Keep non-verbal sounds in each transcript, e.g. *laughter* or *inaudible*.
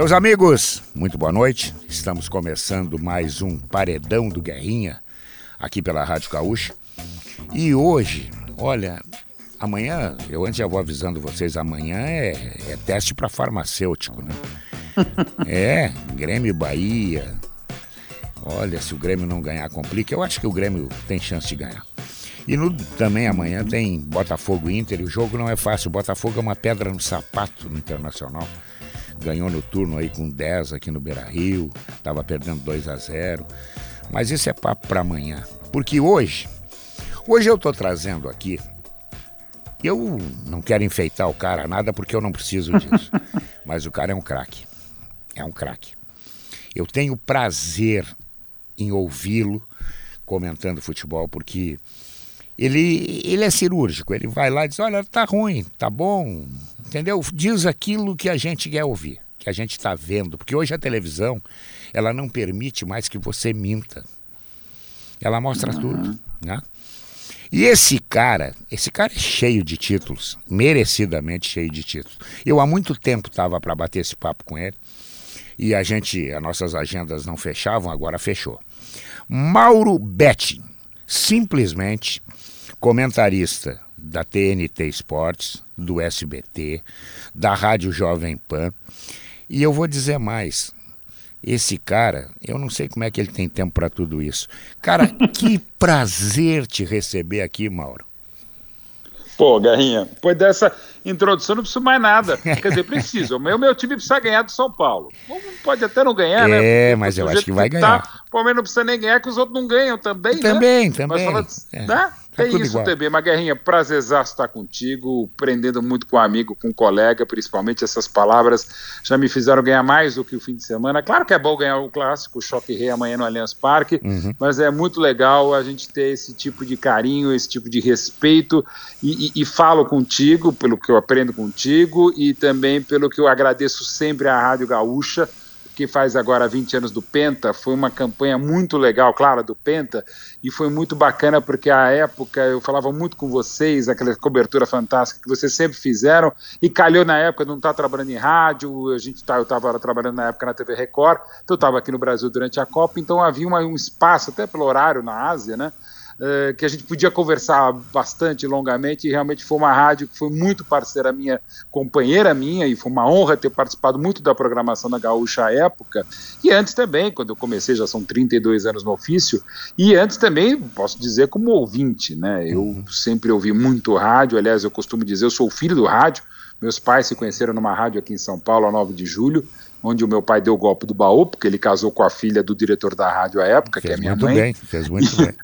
Meus amigos, muito boa noite. Estamos começando mais um Paredão do Guerrinha aqui pela Rádio Gaúcha. E hoje, olha, amanhã, eu antes já vou avisando vocês, amanhã é, é teste para farmacêutico, né? *laughs* é, Grêmio Bahia. Olha, se o Grêmio não ganhar, complica. Eu acho que o Grêmio tem chance de ganhar. E no, também amanhã tem Botafogo Inter. O jogo não é fácil. O Botafogo é uma pedra no sapato no Internacional. Ganhou no turno aí com 10 aqui no Beira Rio. Estava perdendo 2 a 0 Mas isso é papo para amanhã. Porque hoje, hoje eu estou trazendo aqui. Eu não quero enfeitar o cara nada porque eu não preciso disso. *laughs* mas o cara é um craque. É um craque. Eu tenho prazer em ouvi-lo comentando futebol porque ele, ele é cirúrgico, ele vai lá e diz, olha, tá ruim, tá bom, entendeu? Diz aquilo que a gente quer ouvir, que a gente está vendo, porque hoje a televisão, ela não permite mais que você minta. Ela mostra uhum. tudo, né? E esse cara, esse cara é cheio de títulos, merecidamente cheio de títulos. Eu há muito tempo estava para bater esse papo com ele e a gente, as nossas agendas não fechavam, agora fechou. Mauro Betting, simplesmente comentarista da TNT Esportes, do SBT, da Rádio Jovem Pan. E eu vou dizer mais. Esse cara, eu não sei como é que ele tem tempo para tudo isso. Cara, *laughs* que prazer te receber aqui, Mauro. Pô, Garrinha, depois dessa introdução não preciso mais nada. Quer dizer, preciso. O meu, meu time precisa ganhar do São Paulo. Pode até não ganhar, é, né? É, mas eu acho que vai tá, ganhar. Tá, o Palmeiras não precisa nem ganhar, que os outros não ganham também, Também, né? também. Mas fala, é. né? Tá é isso, igual. TB. Uma guerrinha, prazerzaço estar contigo, prendendo muito com um amigo, com um colega, principalmente essas palavras já me fizeram ganhar mais do que o fim de semana. Claro que é bom ganhar o clássico, o Choque Rei amanhã no Allianz Parque, uhum. mas é muito legal a gente ter esse tipo de carinho, esse tipo de respeito e, e, e falo contigo, pelo que eu aprendo contigo e também pelo que eu agradeço sempre à Rádio Gaúcha que faz agora 20 anos do Penta, foi uma campanha muito legal, claro, do Penta, e foi muito bacana porque à época eu falava muito com vocês, aquela cobertura fantástica que vocês sempre fizeram, e calhou na época, não estar tá trabalhando em rádio, a gente tá, eu estava trabalhando na época na TV Record, então eu estava aqui no Brasil durante a Copa, então havia uma, um espaço, até pelo horário na Ásia, né? Eh, que a gente podia conversar bastante longamente e realmente foi uma rádio que foi muito parceira minha, companheira minha, e foi uma honra ter participado muito da programação da Gaúcha à época. E antes também, quando eu comecei, já são 32 anos no ofício, e antes também, posso dizer, como ouvinte, né? Eu uhum. sempre ouvi muito rádio, aliás, eu costumo dizer, eu sou o filho do rádio. Meus pais se conheceram numa rádio aqui em São Paulo, a 9 de julho, onde o meu pai deu o golpe do baú, porque ele casou com a filha do diretor da rádio à época, fez que é minha muito mãe. Bem, fez muito bem. *laughs*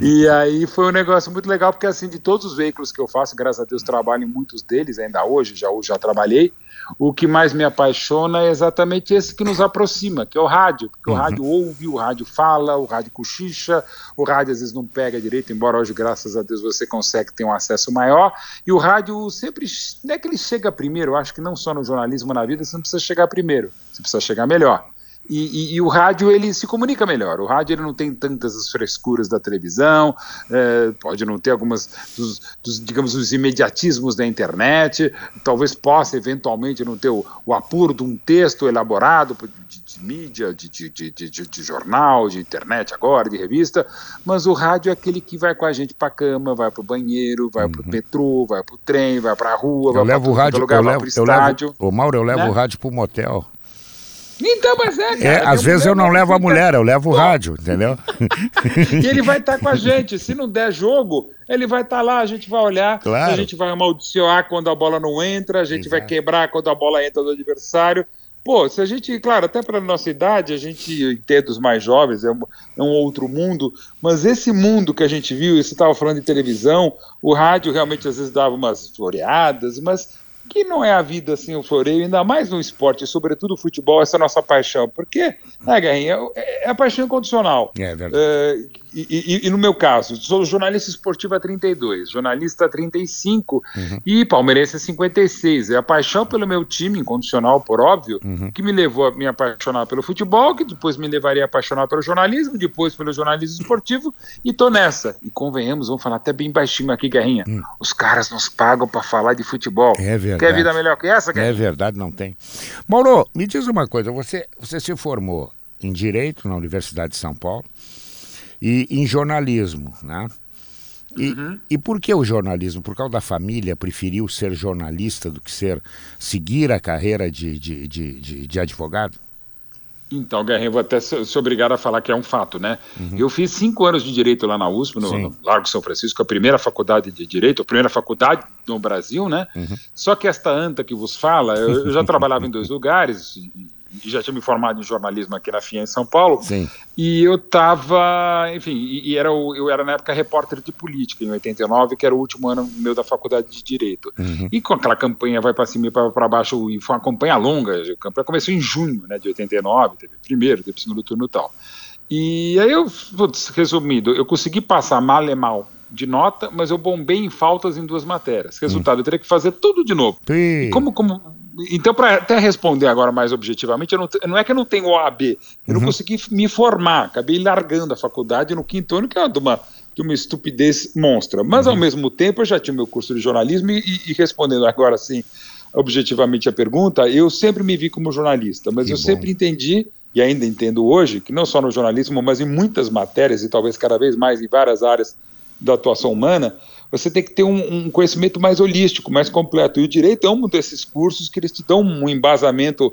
e aí foi um negócio muito legal, porque assim, de todos os veículos que eu faço, graças a Deus trabalho em muitos deles, ainda hoje, já, já trabalhei, o que mais me apaixona é exatamente esse que nos aproxima, que é o rádio, porque uhum. o rádio ouve, o rádio fala, o rádio cochicha, o rádio às vezes não pega direito, embora hoje, graças a Deus, você consegue ter um acesso maior, e o rádio sempre, não é que ele chega primeiro, eu acho que não só no jornalismo, na vida, você não precisa chegar primeiro, você precisa chegar melhor. E, e, e, o rádio ele se comunica melhor. O rádio ele não tem tantas as frescuras da televisão, é, pode não ter algumas dos, dos, digamos os imediatismos da internet. Talvez possa eventualmente não ter o, o apuro de um texto elaborado de, de mídia, de, de, de, jornal, de internet agora, de revista. Mas o rádio é aquele que vai com a gente para a cama, vai para o banheiro, vai uhum. para o metrô, vai para o trem, vai para a rua, eu vai para o rádio, lugar, eu levo, eu levo, o Mauro, eu levo né? o rádio para o motel. Então, mas é, cara, é às vezes eu não levo a mulher, eu levo o rádio, entendeu? e ele vai estar tá com a *laughs* gente. Se não der jogo, ele vai estar tá lá, a gente vai olhar, claro. a gente vai amaldiçoar quando a bola não entra, a gente Exato. vai quebrar quando a bola entra do adversário. Pô, se a gente, claro, até para nossa idade, a gente entende os mais jovens, é um, é um, outro mundo, mas esse mundo que a gente viu, você estava falando de televisão, o rádio realmente às vezes dava umas floreadas, mas que não é a vida assim o floreio, ainda mais no esporte, sobretudo o futebol, essa é a nossa paixão. Porque, né, Guerrinha, é, é a paixão incondicional. É verdade. É, e, e, e, no meu caso, sou jornalista esportivo há 32, jornalista há 35 uhum. e palmeirense há 56. É a paixão pelo meu time, incondicional, por óbvio, uhum. que me levou a me apaixonar pelo futebol, que depois me levaria a apaixonar pelo jornalismo, depois pelo jornalismo esportivo, e tô nessa. E convenhamos, vamos falar até bem baixinho aqui, Guerrinha. Uhum. Os caras nos pagam para falar de futebol. É verdade. Quer vida melhor que essa, Guerrinha? É verdade, não tem. Mauro, me diz uma coisa, você, você se formou em Direito na Universidade de São Paulo, e em jornalismo, né? E, uhum. e por que o jornalismo? Por causa da família, preferiu ser jornalista do que ser seguir a carreira de, de, de, de, de advogado? Então, Guerrinho, vou até ser obrigado a falar que é um fato, né? Uhum. Eu fiz cinco anos de Direito lá na USP, no, no, Largo São Francisco, a primeira faculdade de Direito, a primeira faculdade no Brasil, né? Uhum. Só que esta anta que vos fala, eu, eu já trabalhava em dois lugares, já tinha me formado em jornalismo aqui na FIA em São Paulo. Sim. E eu estava, enfim, e, e, era o, eu era na época repórter de política, em 89, que era o último ano meu da faculdade de Direito. Uhum. E com aquela campanha vai para cima e para baixo, e foi uma campanha longa, a campanha começou em junho né, de 89, teve primeiro, teve segundo turno e tal. E aí eu, putz, resumindo, eu consegui passar mal e mal de nota, mas eu bombei em faltas em duas matérias. Resultado, eu teria que fazer tudo de novo. Como, como, então, para até responder agora mais objetivamente, não, não, é que eu não tenho OAB, eu uhum. não consegui me formar, acabei largando a faculdade no quinto ano, que é de uma, de uma estupidez monstra. Mas, uhum. ao mesmo tempo, eu já tinha meu curso de jornalismo e, e, e respondendo agora, assim, objetivamente a pergunta, eu sempre me vi como jornalista, mas que eu bom. sempre entendi e ainda entendo hoje que não só no jornalismo, mas em muitas matérias e talvez cada vez mais em várias áreas da atuação humana, você tem que ter um, um, conhecimento mais holístico, mais completo. E o direito é um desses cursos que eles te dão um embasamento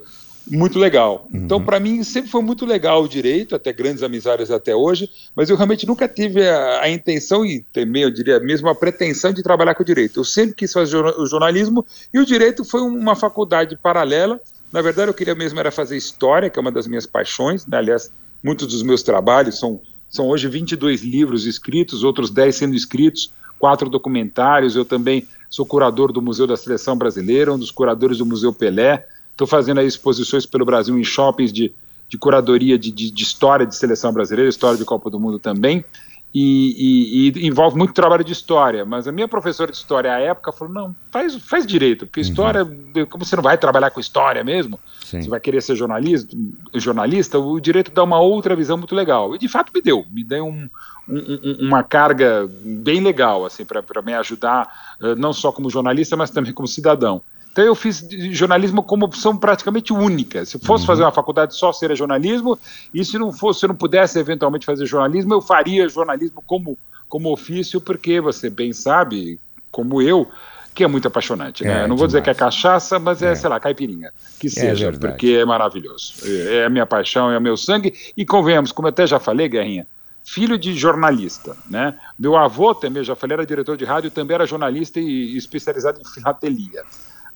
muito legal. Uhum. Então, para mim, sempre foi muito legal o direito, até grandes amizades até hoje, mas eu realmente nunca tive a, a intenção e também, eu diria mesmo, a pretensão de trabalhar com o direito. Eu sempre quis fazer o jornalismo e o direito foi uma faculdade paralela. Na verdade, eu queria mesmo era fazer história, que é uma das minhas paixões. Né? Aliás, muitos dos meus trabalhos são, são hoje 22 livros escritos, outros 10 sendo escritos quatro documentários. Eu também sou curador do Museu da Seleção Brasileira, um dos curadores do Museu Pelé. Estou fazendo aí exposições pelo Brasil em shoppings de, de curadoria de, de, de, história de seleção brasileira, história de Copa do Mundo também. E, e, e, envolve muito trabalho de história. Mas a minha professora de história à época falou: não, faz, faz direito, porque uhum. história, como você não vai trabalhar com história mesmo, Sim. você vai querer ser jornalista, jornalista, o direito dá uma outra visão muito legal. E de fato me deu, me deu um, um, uma carga bem legal assim para me ajudar, eh, não só como jornalista, mas também como cidadão. Então eu fiz jornalismo como opção praticamente única. Se fosse uhum. fazer uma faculdade só seria jornalismo, e se não fosse, se não pudesse eventualmente fazer jornalismo, eu faria jornalismo como, como ofício, porque você bem sabe, como eu, que é muito apaixonante. Né? É, não vou dizer que é cachaça, mas é, é sei lá, caipirinha. Que é seja, é porque é maravilhoso. É, é a minha paixão, é o meu sangue. E convenhamos, como eu até já falei, Guerrinha, filho de jornalista, né? Meu avô também, já falei, era diretor de rádio, também era jornalista e especializado em filatelia.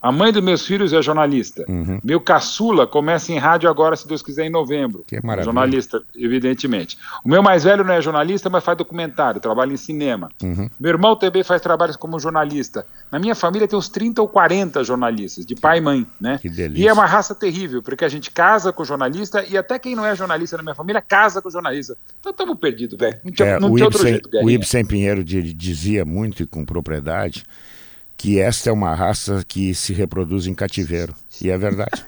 A mãe dos meus filhos é jornalista. Uhum. Meu caçula começa em rádio agora, se Deus quiser, em novembro. Que maravilha. Jornalista, evidentemente. O meu mais velho não é jornalista, mas faz documentário, trabalha em cinema. Uhum. Meu irmão também faz trabalhos como jornalista. Na minha família tem uns 30 ou 40 jornalistas, de pai e mãe, né? Que delícia. E é uma raça terrível, porque a gente casa com jornalista e até quem não é jornalista na minha família casa com jornalista. Então estamos perdidos, velho. Não tinha, é, não tinha outro jeito, O Ibsen Pinheiro dizia muito e com propriedade que esta é uma raça que se reproduz em cativeiro. E é verdade.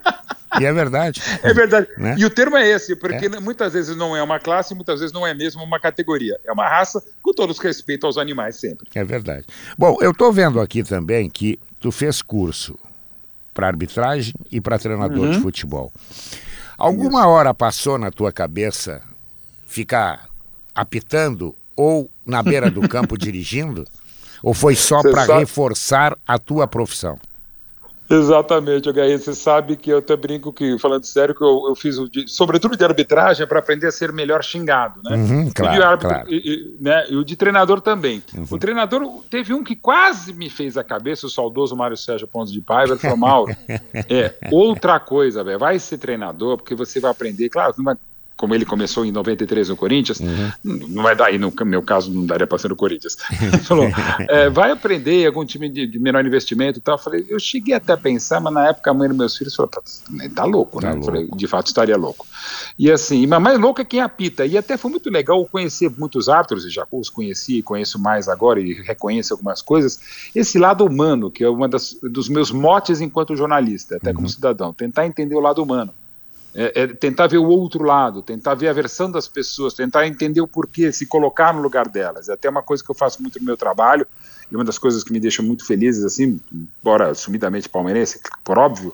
E é verdade. *laughs* É verdade. Né? E o termo é esse, porque é. muitas vezes não é uma classe, muitas vezes não é mesmo uma categoria. É uma raça com todos os respeitos aos animais sempre. É verdade. Bom, eu estou vendo aqui também que tu fez curso para arbitragem e para treinador uhum. de futebol. Alguma Isso. hora passou na tua cabeça ficar apitando ou na beira do campo *laughs* dirigindo? Ou foi só para reforçar a tua profissão? Exatamente, H.I. Você sabe que eu até brinco que, falando sério, que eu, eu fiz, o de, sobretudo de arbitragem, para aprender a ser melhor xingado, né? Uhum, claro, e, árbitro, claro. E, né? e o de treinador também. Uhum. O treinador, teve um que quase me fez a cabeça, o saudoso Mário Sérgio Pontes de Paiva, ele falou, Mauro, *laughs* é, outra coisa, velho, vai ser treinador, porque você vai aprender, claro, como ele começou em 93 no Corinthians, uhum. não vai dar, e no meu caso não daria para ser no Corinthians. Ele falou, *laughs* é, vai aprender algum time de, de, menor investimento e tal. Eu falei, eu cheguei até a pensar, mas na época a mãe dos meus filhos falou, tá, tá louco, né? Tá louco. Falei, de fato estaria louco. E assim, mas mais louco é quem apita. E até foi muito legal conhecer muitos árbitros, e já os conheci, conheço mais agora e reconheço algumas coisas. Esse lado humano, que é um dos meus motes enquanto jornalista, até uhum. como cidadão, tentar entender o lado humano é, é, tentar ver o outro lado, tentar ver a versão das pessoas, tentar entender o porquê, se colocar no lugar delas. É até uma coisa que eu faço muito no meu trabalho, e uma das coisas que me deixa muito felizes, assim, embora sumidamente palmeirense, por óbvio,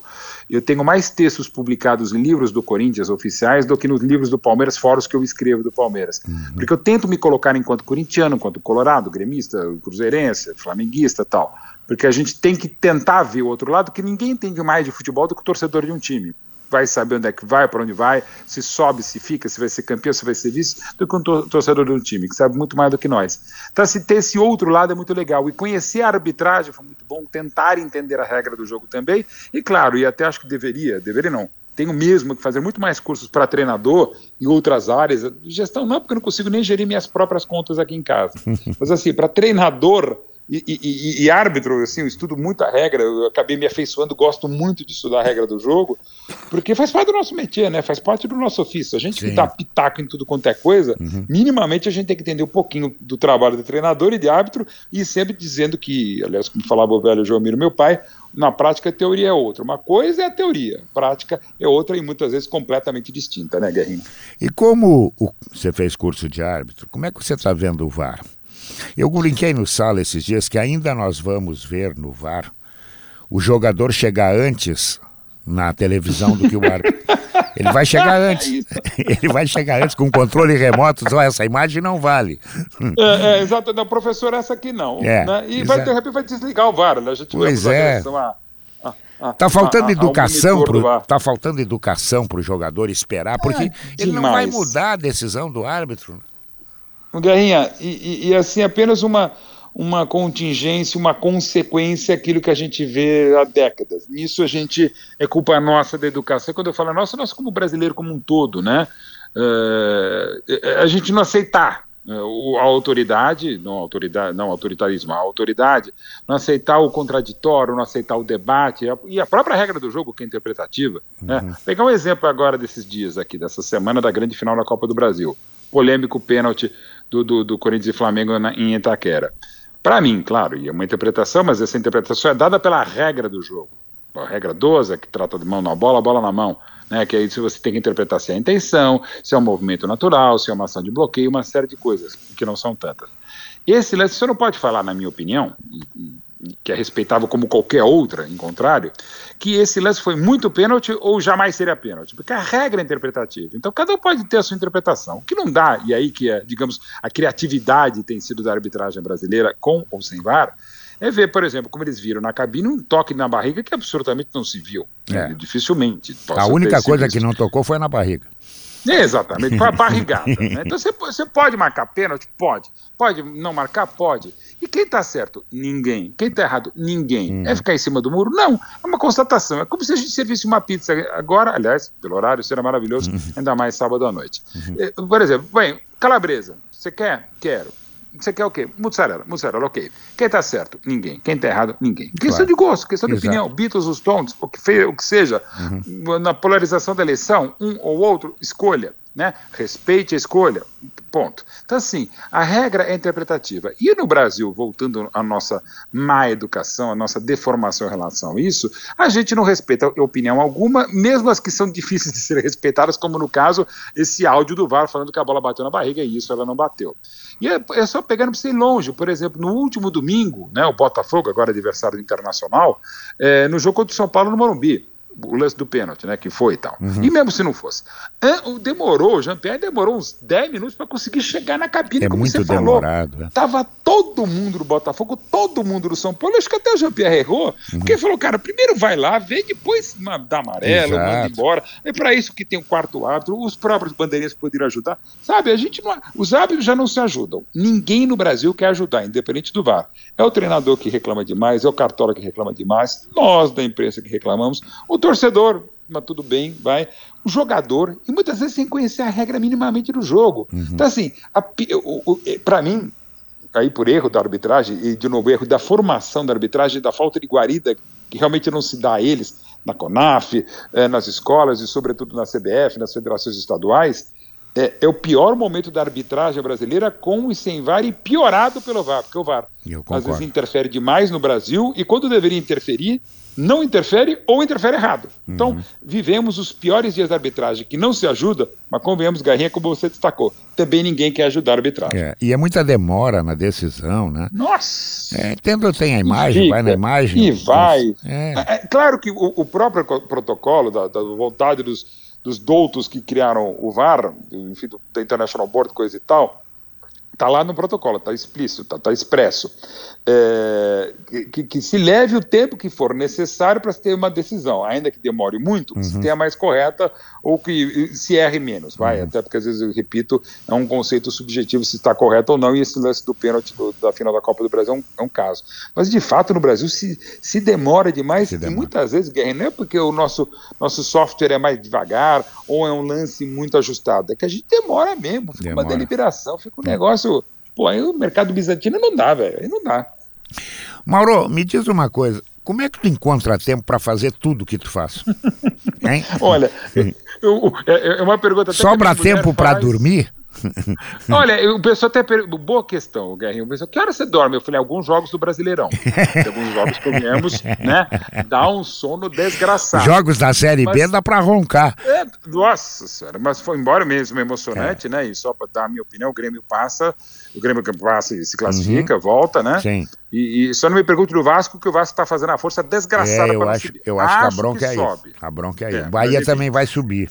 eu tenho mais textos publicados em livros do Corinthians oficiais do que nos livros do Palmeiras, fora os que eu escrevo do Palmeiras. Uhum. Porque eu tento me colocar enquanto corintiano, enquanto colorado, gremista, cruzeirense, flamenguista tal. Porque a gente tem que tentar ver o outro lado, que ninguém entende mais de futebol do que o torcedor de um time vai saber onde é que vai, para onde vai, se sobe, se fica, se vai ser campeão, se vai ser vice, do que um torcedor do time, que sabe muito mais do que nós. Então, se ter esse outro lado é muito legal. E conhecer a arbitragem foi muito bom, tentar entender a regra do jogo também. E claro, e até acho que deveria, deveria não, tenho mesmo que fazer muito mais cursos para treinador e outras áreas de gestão, não, porque eu não consigo nem gerir minhas próprias contas aqui em casa. *laughs* Mas assim, para treinador e, e, e, árbitro, assim, eu estudo muita regra, eu acabei me afeiçoando, gosto muito de estudar a regra do jogo, porque faz parte do nosso métier, né? Faz parte do nosso ofício. A gente Sim. que dá pitaco em tudo quanto é coisa, uhum. minimamente a gente tem que entender um pouquinho do trabalho do treinador e de árbitro, e sempre dizendo que, aliás, como falava o velho João Miro, meu pai, na prática a teoria é outra. Uma coisa é a teoria, a prática é outra e muitas vezes completamente distinta, né, Guerrinho? E como o, você fez curso de árbitro, como é que você está vendo o VAR? Eu brinquei no sala esses dias que ainda nós vamos ver no VAR o jogador chegar antes na televisão do que o árbitro. *laughs* Ele vai chegar antes. *laughs* Ele vai chegar antes com controle remoto. Só essa imagem não vale. É, é exato. Não, professor, essa aqui não. É, né? E vai, de repente vai desligar o VAR. Né? Já pois é. A, tá faltando educação pro, tá faltando educação para o jogador esperar, porque é, ele não vai mudar a decisão do árbitro. Guerrinha, e, e, assim, apenas uma, uma contingência, uma consequência aquilo que a gente vê há décadas. Nisso a gente é culpa nossa da educação. Quando eu falo nossa, nós como brasileiro como um todo, né? Uh, a gente não aceitar uh, a autoridade, não autoridade, não autoritarismo, a autoridade, não aceitar o contraditório, não aceitar o debate e a própria regra do jogo que é interpretativa. Né? Uhum. Né? Pegar um exemplo agora desses dias aqui, dessa semana da grande final da Copa do Brasil, polêmico pênalti do, do, do Corinthians e Flamengo na, em Itaquera. Para mim, claro, e é uma interpretação, mas essa interpretação é dada pela regra do jogo. A regra 12, que trata de mão na bola, bola na mão. Né, que aí você tem que interpretar se é intenção, se é um movimento natural, se é uma ação de bloqueio, uma série de coisas, que não são tantas. Esse lance, você não pode falar, na minha opinião, que é respeitável como qualquer outra, em contrário, que esse lance foi muito pênalti ou jamais seria pênalti, porque a regra é interpretativa. Então cada um pode ter a sua interpretação. O que não dá, e aí que é, digamos, a criatividade tem sido da arbitragem brasileira, com ou sem VAR, é ver, por exemplo, como eles viram na cabine um toque na barriga que absolutamente não se viu. É. Dificilmente. A única coisa que não tocou foi na barriga. Exatamente, foi a barrigada. Né? *laughs* Então você, você pode marcar pênalti? Pode. Pode não marcar? Pode. E quem está certo? Ninguém. Quem está errado? Ninguém. Hum. É ficar em cima do muro? Não. É uma constatação. É como se a gente servisse uma pizza agora, aliás, pelo horário, seria maravilhoso, uhum. ainda mais sábado à noite. Uhum. Eh, por exemplo, bem, calabresa. Você quer? Quero. Você quer o quê? Mussarela, mussarela, ok. Quem está certo? Ninguém. Quem está errado? Ninguém. Questão claro. de gosto, questão de Exato. opinião. Beatles, os Stones, o que, fe, o que seja. Uhum. Na polarização da eleição, um ou outro, escolha né? Respeite a escolha. Ponto. Então, assim, a regra é interpretativa. E no Brasil, voltando à nossa má educação, à nossa deformação em relação a isso, a gente não respeita opinião alguma, mesmo as que são difíceis de serem respeitadas, como no caso, esse áudio do VAR falando que a bola bateu na barriga e isso ela não bateu. E é, é só pegar, não precisa ir longe. Por exemplo, no último domingo, né, o Botafogo, agora adversário Internacional, é, no jogo contra o São Paulo no Morumbi o lance do pênalti, né? Que foi e tal. Uhum. E mesmo se não fosse. Demorou, o Jean-Pierre demorou uns 10 minutos para conseguir chegar na cabine, é como muito você demorado, falou. É. Tava todo mundo do Botafogo, todo mundo do São Paulo. Acho que até o Jean-Pierre errou, uhum. porque falou, cara, primeiro vai lá, vê, depois dá amarelo, Exato. manda embora. É para isso que tem o quarto árbitro, os próprios bandeirinhas poderiam ajudar. Sabe, a gente não. Os árbitros já não se ajudam. Ninguém no Brasil quer ajudar, independente do VAR. É o treinador que reclama demais, é o cartola que reclama demais, nós da imprensa que reclamamos, o torcedor mas tudo bem, vai. O jogador, e muitas vezes sem conhecer a regra minimamente do jogo. Uhum. Então, assim, para mim, aí por erro da arbitragem, e de novo, erro da formação da arbitragem, da falta de guarida, que realmente não se dá a eles, na CONAF, eh, nas escolas e, sobretudo, na CBF, nas federações estaduais, é, é, o pior momento da arbitragem brasileira com e sem VAR e piorado pelo VAR, porque o VAR às vezes interfere demais no Brasil e quando deveria interferir, não interfere ou interfere errado. Então, uhum. Então, vivemos os piores dias da arbitragem, que não se ajuda, mas convenhamos, Garrinha, como você destacou, também ninguém quer ajudar a arbitragem. É, e é muita demora na decisão, né? Nossa! É, tendo tem a imagem, Fica, vai na imagem. E vai. É. é. é claro que o, o próprio protocolo da, da vontade dos dos doutos que criaram o VAR, enfim, do, International Board, coisa e tal, Está lá no protocolo, está explícito, está tá expresso. É, que, que, se leve o tempo que for necessário para se ter uma decisão, ainda que demore muito, que uhum. se tenha mais correta ou que se erre menos, vai, uhum. até porque às vezes eu repito, é um conceito subjetivo se está correto ou não, e esse lance do pênalti do, da final da Copa do Brasil é um, é um, caso. Mas de fato no Brasil se, se demora demais, se demora. e muitas vezes, Guerra, não é porque o nosso, nosso software é mais devagar ou é um lance muito ajustado, é que a gente demora mesmo, fica demora. uma deliberação, fica um negócio negócio. Pô, aí o mercado bizantino não dá, velho. Aí não dá. Mauro, me diz uma coisa. Como é que tu encontra tempo para fazer tudo que tu faz? *laughs* Olha, eu, eu, é, é uma pergunta. Sobra tempo para dormir? *laughs* Olha, o pessoal até. Per... Boa questão, Guerrinho. O pessoal, que hora você dorme? Eu falei, alguns jogos do Brasileirão. alguns jogos que ganhamos, né? Dá um sono desgraçado. Jogos da Série mas, B dá pra roncar. É, nossa senhora, mas foi embora mesmo emocionante, é. né? E só pra dar a minha opinião, o Grêmio passa, o Grêmio passa e se classifica, uhum. volta, né? Sim. E, e, só não me pergunte do Vasco, que o Vasco está fazendo a força desgraçada é, eu acho, subir. Eu acho, acho que a bronca que é sobe. A bronca é, é. O Bahia também vai subir.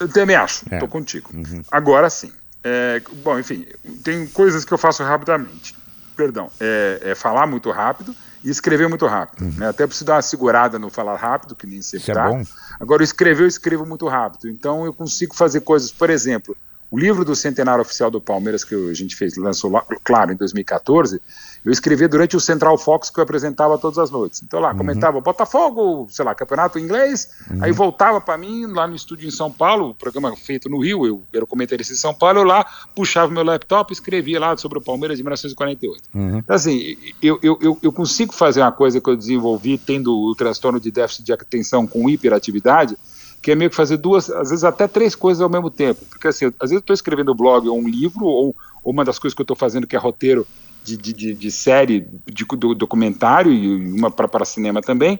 Eu também acho, é. tô contigo. Uhum. Agora sim. É, bom, enfim, tem coisas que eu faço rapidamente. Perdão, é, é falar muito rápido e escrever muito rápido. Uhum. Né? Até preciso dar uma segurada no falar rápido, que nem sempre Isso é dá. É bom. Agora, escrever, eu escrevo muito rápido. Então, eu consigo fazer coisas, por exemplo, o livro do centenário oficial do Palmeiras, que a gente fez, lançou, lá, claro, em 2014, eu escrevia durante o Central Fox que eu apresentava todas as noites. Então lá, uhum. comentava Botafogo, sei lá, campeonato inglês, uhum. aí voltava para mim lá no estúdio em São Paulo, programa feito no Rio, eu era comentarista em São Paulo, eu lá puxava meu laptop e escrevia lá sobre o Palmeiras de 1948. Uhum. Então assim, eu, eu, eu, eu consigo fazer uma coisa que eu desenvolvi tendo o transtorno de déficit de atenção com hiperatividade, que é meio que fazer duas, às vezes até três coisas ao mesmo tempo. Porque assim, às vezes eu estou escrevendo um blog ou um livro, ou, ou uma das coisas que eu estou fazendo que é roteiro de, de, de série, de, do documentário e uma para cinema também.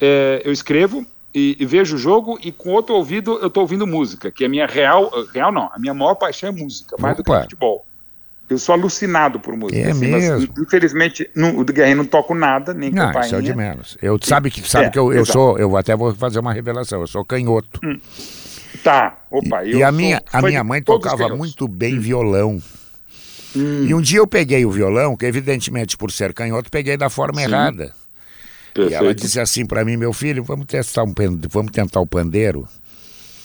É, eu escrevo e, e, vejo o jogo e com outro ouvido eu estou ouvindo música, que é a minha real, real não, a minha maior paixão é música, mais Opa. do que futebol. Eu sou alucinado por música. É assim, mesmo. Mas, infelizmente, no, o Guerreiro não toco nada, nem não, campainha. Isso é de menos. Eu sabe que sabe é, que eu, eu sou, eu até vou fazer uma revelação. Eu sou canhoto. Hum. Tá. Opa. E, e a minha a minha mãe tocava muito bem hum. violão. Hum. E um dia eu peguei o violão, que evidentemente por ser canhoto, peguei da forma Sim. errada. Perfeito. E ela disse assim para mim, meu filho, vamos testar um vamos tentar o pandeiro.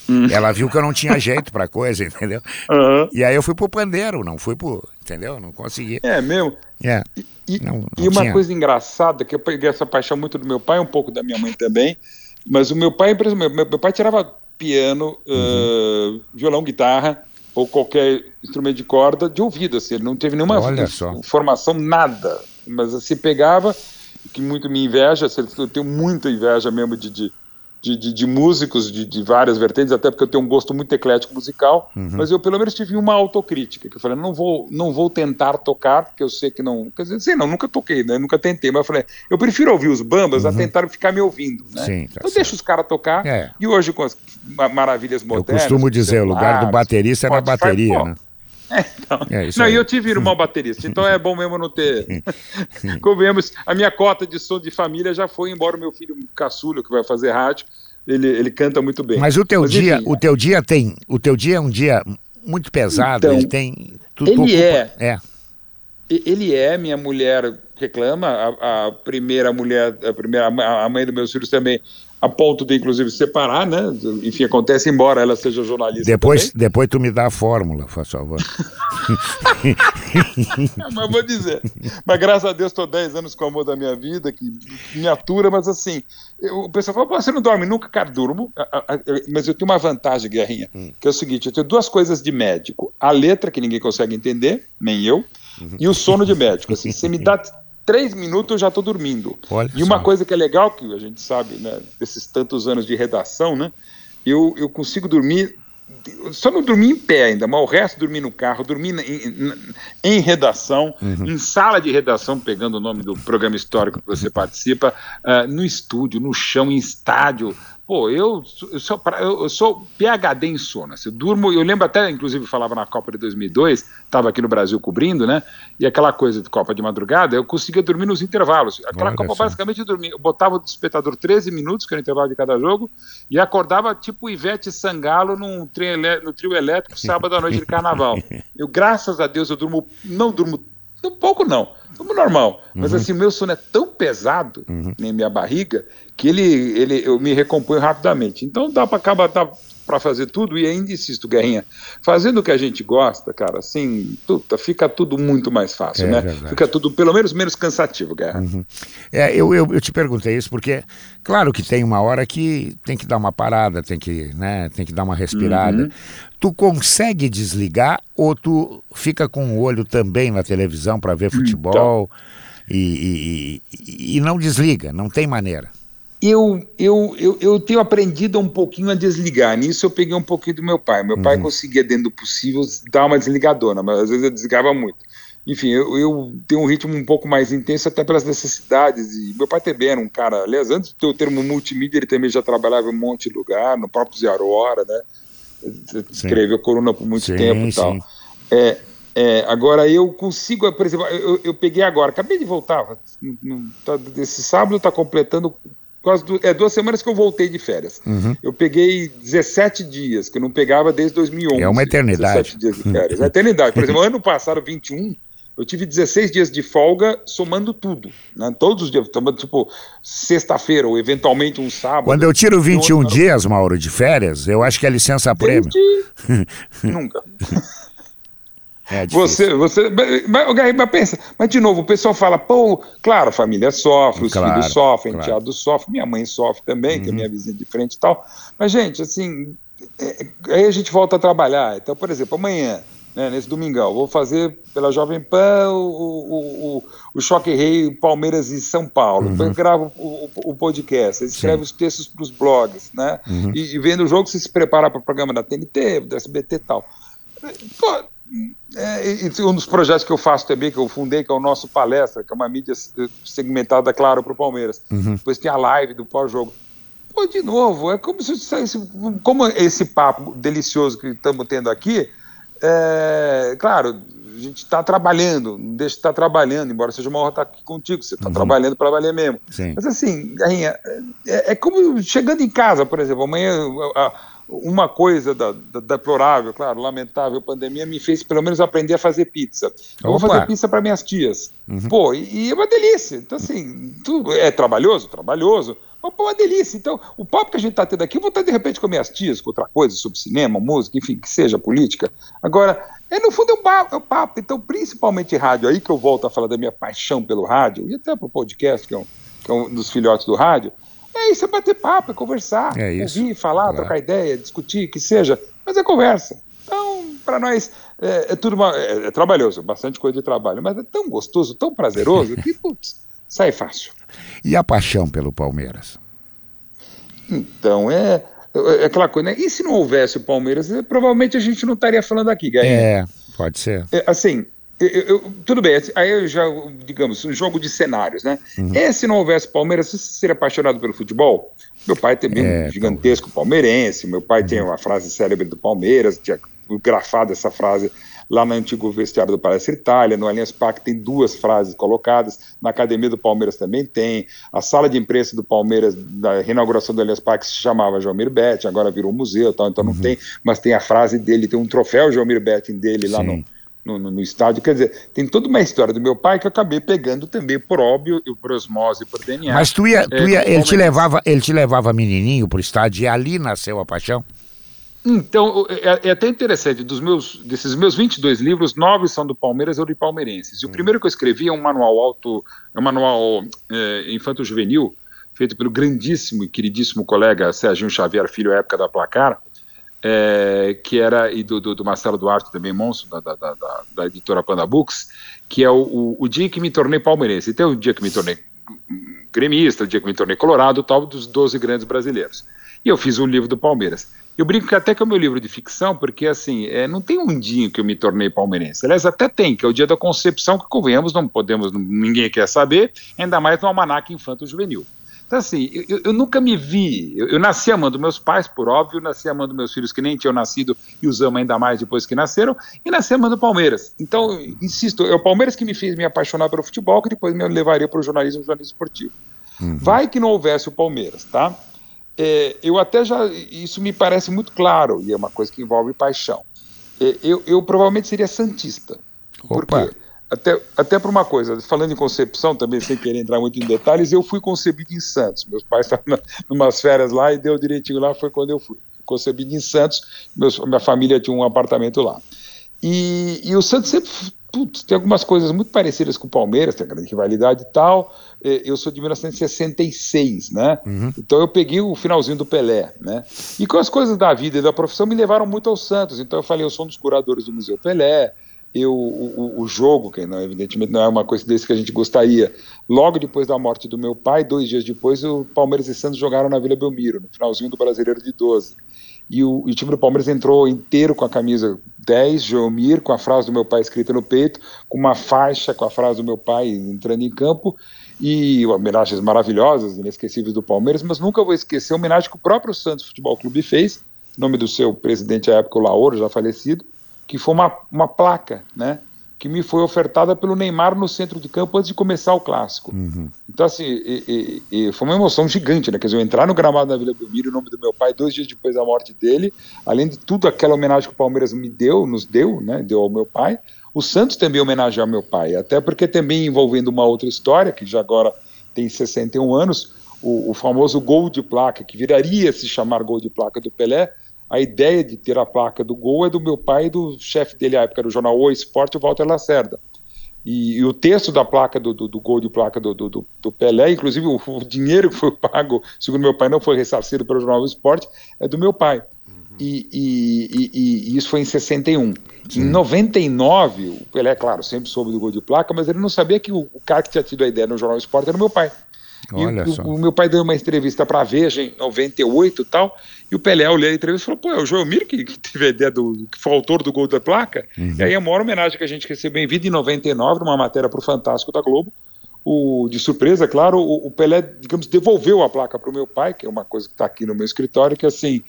Hum. Ela viu que eu não tinha *laughs* jeito para coisa, entendeu? Uhum. E aí eu fui pro pandeiro, não fui pro, entendeu? Não consegui. É mesmo. É. E, não, não e uma tinha. coisa engraçada que eu peguei essa paixão muito do meu pai, um pouco da minha mãe também. Mas o meu pai, exemplo, meu, meu pai tirava piano, uhum. uh, violão, guitarra ou qualquer instrumento de corda de ouvido, assim, ele não teve nenhuma formação, nada, mas assim, pegava, que muito me inveja, assim, eu tenho muita inveja mesmo de, de de, de, de músicos de, de, várias vertentes, até porque eu tenho um gosto muito eclético musical, uhum. mas eu pelo menos tive uma autocrítica, que eu falei, não vou, não vou tentar tocar, porque eu sei que não, quer dizer, sei não, nunca toquei, né, nunca tentei, mas eu falei, eu prefiro ouvir os bambas uhum. a tentar ficar me ouvindo, né, Sim, tá então deixa os caras tocar, é. e hoje com as maravilhas modernas... Eu costumo dizer, o lugar do baterista é na bateria, né? É, então. é não, e eu tive irmão *laughs* baterista, então é bom mesmo não ter. *laughs* Convenhamos, a minha cota de som de família já foi, embora o meu filho caçulho, que vai fazer rádio, ele, ele canta muito bem. Mas o teu Mas, dia, enfim, o teu dia tem, o teu dia é um dia muito pesado, então, ele tem. Tu, ele é. É. Ele é, minha mulher reclama, a, a, primeira mulher, a primeira a mãe dos meus filhos também a ponto de, inclusive, separar, né? Enfim, acontece embora ela seja jornalista. Depois, também. depois tu me dá a fórmula, faz favor. *laughs* mas vou dizer. Mas graças a Deus estou 10 anos com o amor da minha vida, que me atura, mas assim, eu, o pessoal fala, você não dorme nunca, cara, durmo. Mas eu tenho uma vantagem, Guerrinha, hum. que é o seguinte: eu tenho duas coisas de médico. A letra, que ninguém consegue entender, nem eu. E o sono de médico. Assim, você me dá três minutos eu já estou dormindo. Olha e uma só. coisa que é legal, que a gente sabe, né, desses tantos anos de redação, né, eu, eu consigo dormir, só não dormi em pé ainda, mas o resto dormi no carro, dormi em, em, em redação, uhum. em sala de redação, pegando o nome do programa histórico que você participa, uh, no estúdio, no chão, em estádio, Pô, eu, eu, sou, eu sou PHD em sono. Assim, eu durmo, eu lembro até, inclusive, falava na Copa de 2002, estava aqui no Brasil cobrindo, né? E aquela coisa de Copa de madrugada, eu conseguia dormir nos intervalos. Aquela Olha Copa, assim. basicamente, eu dormia. Eu botava o despertador 13 minutos, que era o intervalo de cada jogo, e acordava tipo Ivete Sangalo num trio, no trio elétrico sábado à noite de carnaval. *laughs* Eu, graças a Deus, eu durmo, não durmo um pouco não, como normal. Mas uhum. assim, o meu sono é tão pesado uhum. em minha barriga que ele, ele eu me recomponho rapidamente. Então dá para acabar dá para fazer tudo e ainda insisto, Guerrinha, fazendo o que a gente gosta, cara, assim, puta, fica tudo muito mais fácil, é, né? Verdade. Fica tudo pelo menos menos cansativo, Guerra. Uhum. É, eu, eu, eu te perguntei isso porque, claro que tem uma hora que tem que dar uma parada, tem que, né, tem que dar uma respirada. Uhum. Tu consegue desligar ou tu fica com o olho também na televisão para ver futebol então. e, e, e não desliga, não tem maneira? Eu, eu, eu, eu tenho aprendido um pouquinho a desligar. Nisso eu peguei um pouquinho do meu pai. Meu uhum. pai conseguia, dentro do possível, dar uma desligadona, mas às vezes eu desligava muito. Enfim, eu, eu tenho um ritmo um pouco mais intenso, até pelas necessidades. E meu pai também era um cara, aliás, antes de ter o termo multimídia, ele também já trabalhava em um monte de lugar, no próprio Zé Aurora, né? Escreveu coluna por muito sim, tempo e tal. É, é, agora eu consigo, por exemplo, eu, eu, peguei agora, acabei de voltar, tá, esse sábado está completando quase é, duas semanas que eu voltei de férias. Uhum. Eu peguei 17 dias, que eu não pegava desde 2011. É uma eternidade. 17 dias de férias. É eternidade. Por exemplo, ano passado, 21, eu tive 16 dias de folga somando tudo, né? Todos os dias, tomando tipo sexta-feira ou eventualmente um sábado. Quando eu tiro 21 eu... dias, Mauro, de férias, eu acho que é licença prêmio. *laughs* Nunca. É você, você, mas, mas pensa, mas de novo, o pessoal fala, pô, claro, a família sofre, os claro, filhos sofrem, claro. o enteado sofre, minha mãe sofre também, uhum. que é minha vizinha de frente e tal. Mas, gente, assim, é, aí a gente volta a trabalhar. Então, por exemplo, amanhã, né, nesse domingão, vou fazer pela Jovem Pan o, o, o, o Choque Rei Palmeiras e São Paulo. Uhum. gravo o, o, podcast, escreve Sim. os textos para os blogs, né? Uhum. E, e, vendo o jogo, você se prepara para o programa da TNT, do SBT e tal. Pô, é, um dos projetos que eu faço também, que eu fundei, que é o nosso Palestra, que é uma mídia segmentada, claro, para o Palmeiras. Uhum. Depois tem a live do pós-jogo. Pô, de novo, é como se esse, como esse papo delicioso que estamos tendo aqui, é, claro, a gente está trabalhando, não deixa de estar tá trabalhando, embora seja uma honra estar aqui contigo, você está uhum. trabalhando para valer mesmo. Sim. Mas assim, Garrinha, é, é, como chegando em casa, por exemplo, amanhã. A, uma coisa da, da, deplorável, claro, lamentável pandemia me fez pelo menos aprender a fazer pizza. Eu vou fazer pizza para minhas tias. Uhum. Pô, e, e, é uma delícia. Então, assim, tudo é trabalhoso? Trabalhoso. Mas, pô, é uma delícia. Então, o papo que a gente está tendo aqui, eu vou estar de repente com minhas tias, com outra coisa, sobre cinema, música, enfim, que seja política. Agora, é, no fundo é papo, é papo. Então, principalmente rádio, aí que eu volto a falar da minha paixão pelo rádio, e até para o podcast, que é, um, que é um dos filhotes do rádio é isso, é bater papo, é conversar, é ouvir, falar, claro. trocar ideia, discutir, que seja, mas é conversa. Então, para nós, é, é tudo uma, é, é, trabalhoso, bastante coisa de trabalho, mas é tão gostoso, tão prazeroso, que, *laughs* putz, sai fácil. E a paixão pelo Palmeiras? Então, é, é aquela coisa, né? E se não houvesse o Palmeiras, provavelmente a gente não estaria falando aqui, Gaia. É, pode ser. É, assim, eu, eu, tudo bem, aí eu já, digamos, um jogo de cenários, né? Uhum. E se não houvesse Palmeiras, você seria apaixonado pelo futebol? Meu pai também é, um gigantesco palmeirense, meu pai uhum. tem uma frase célebre do Palmeiras, tinha grafado essa frase lá no antigo vestiário do Palestra Itália, no Allianz Parque tem duas frases colocadas, na academia do Palmeiras também tem, a sala de imprensa do Palmeiras, da reinauguração do Allianz Parque se chamava João Betti, agora virou museu, tal, então uhum. não tem, mas tem a frase dele, tem um troféu João Betti dele lá no no, no, no, estádio. Quer dizer, tem toda uma história do meu pai que eu acabei pegando também por óbvio e por osmose, por DNA. Mas tu ia, tu é, ia ele, te levava, ele te levava menininho pro estádio e ali nasceu a paixão? Então, é, é, até interessante, dos meus, desses meus 22 livros, nove são do Palmeiras ou de palmeirenses. E o hum. primeiro que eu escrevi é um manual alto, é um manual é, infanto-juvenil, feito pelo grandíssimo e queridíssimo colega Serginho Xavier Filho, época da Placar, é, que era, e do, do, do, Marcelo Duarte, também monstro, da, da, da, da editora Panda Books, que é o, o, o, dia que me tornei palmeirense. Então, o dia que me tornei gremista, o dia que me tornei colorado, tal, dos 12 grandes brasileiros. E eu fiz o livro do Palmeiras. Eu brinco que até que é o meu livro de ficção, porque assim, é, não tem um dia que eu me tornei palmeirense. Aliás, até tem, que é o dia da concepção, que convenhamos, não podemos, ninguém quer saber, ainda mais no almanac infanto-juvenil. Então, assim, eu, eu nunca me vi. Eu, eu, nasci amando meus pais, por óbvio, nasci amando meus filhos que nem tinham nascido e os amo ainda mais depois que nasceram, e nasci amando o Palmeiras. Então, insisto, é o Palmeiras que me fez me apaixonar pelo futebol, que depois me levaria para o jornalismo, jornalismo esportivo. Uhum. Vai que não houvesse o Palmeiras, tá? É, eu até já. Isso me parece muito claro, e é uma coisa que envolve paixão. É, eu, eu provavelmente seria Santista. Opa. Por quê? Até, até por uma coisa, falando em concepção também, sem querer entrar muito em detalhes, eu fui concebido em Santos. Meus pais estavam em umas férias lá e deu direitinho lá, foi quando eu fui. Concebido em Santos, meus, minha família tinha um apartamento lá. E, e o Santos sempre putz, tem algumas coisas muito parecidas com o Palmeiras, tem grande rivalidade e tal. É, eu sou de 1966, né? Uhum. Então eu peguei o finalzinho do Pelé, né? E com as coisas da vida e da profissão me levaram muito ao Santos. Então eu falei, eu sou um dos curadores do Museu Pelé, o, o, jogo, que não, evidentemente não é uma coisa desse que a gente gostaria, logo depois da morte do meu pai, dois dias depois, o Palmeiras e Santos jogaram na Vila Belmiro, no finalzinho do Brasileiro de 12. E o, e o time do Palmeiras entrou inteiro com a camisa 10, Geomir, com a frase do meu pai escrita no peito, com uma faixa com a frase do meu pai entrando em campo, e homenagens maravilhosas, inesquecíveis do Palmeiras, mas nunca vou esquecer a homenagem que o próprio Santos Futebol Clube fez, nome do seu presidente à época, o Lauro, já falecido, que foi uma, uma placa, né? Que me foi ofertada pelo Neymar no centro de campo antes de começar o clássico. Uhum. Então, assim, e, e, e foi uma emoção gigante, né? Quer dizer, eu entrar no gramado da Vila Belmiro, em nome do meu pai, dois dias depois da morte dele, além de tudo aquela homenagem que o Palmeiras me deu, nos deu, né? Deu ao meu pai. O Santos também homenageou ao meu pai, até porque também envolvendo uma outra história, que já agora tem 61 anos, o, o famoso gol de placa, que viraria se chamar gol de placa do Pelé, a ideia de ter a placa do gol é do meu pai e do chefe dele à época do jornal O Esporte, o Walter Lacerda. E, e, o texto da placa do, do, do gol de placa do, do, Pelé, inclusive o, o, dinheiro que foi *laughs* pago, segundo meu pai, não foi ressarcido pelo jornal O Esporte, é do meu pai. Uhum. E, e, e, isso foi em 61. Sim. Em 99, o Pelé, claro, sempre soube do gol de placa, mas ele não sabia que o, o cara que tinha tido a ideia no jornal O Esporte era o meu pai. Olha e, só. O, o, meu pai deu uma entrevista para a Veja em 98 e tal, e o Pelé olhou a entrevista e falou: pô, é o Joelmir que, que teve a ideia do. que foi autor do gol da placa. Uhum. E aí a maior homenagem que a gente recebeu em vida em 99, numa matéria para o Fantástico da Globo. O, de surpresa, claro, o, o Pelé, digamos, devolveu a placa para o meu pai, que é uma coisa que está aqui no meu escritório, que assim,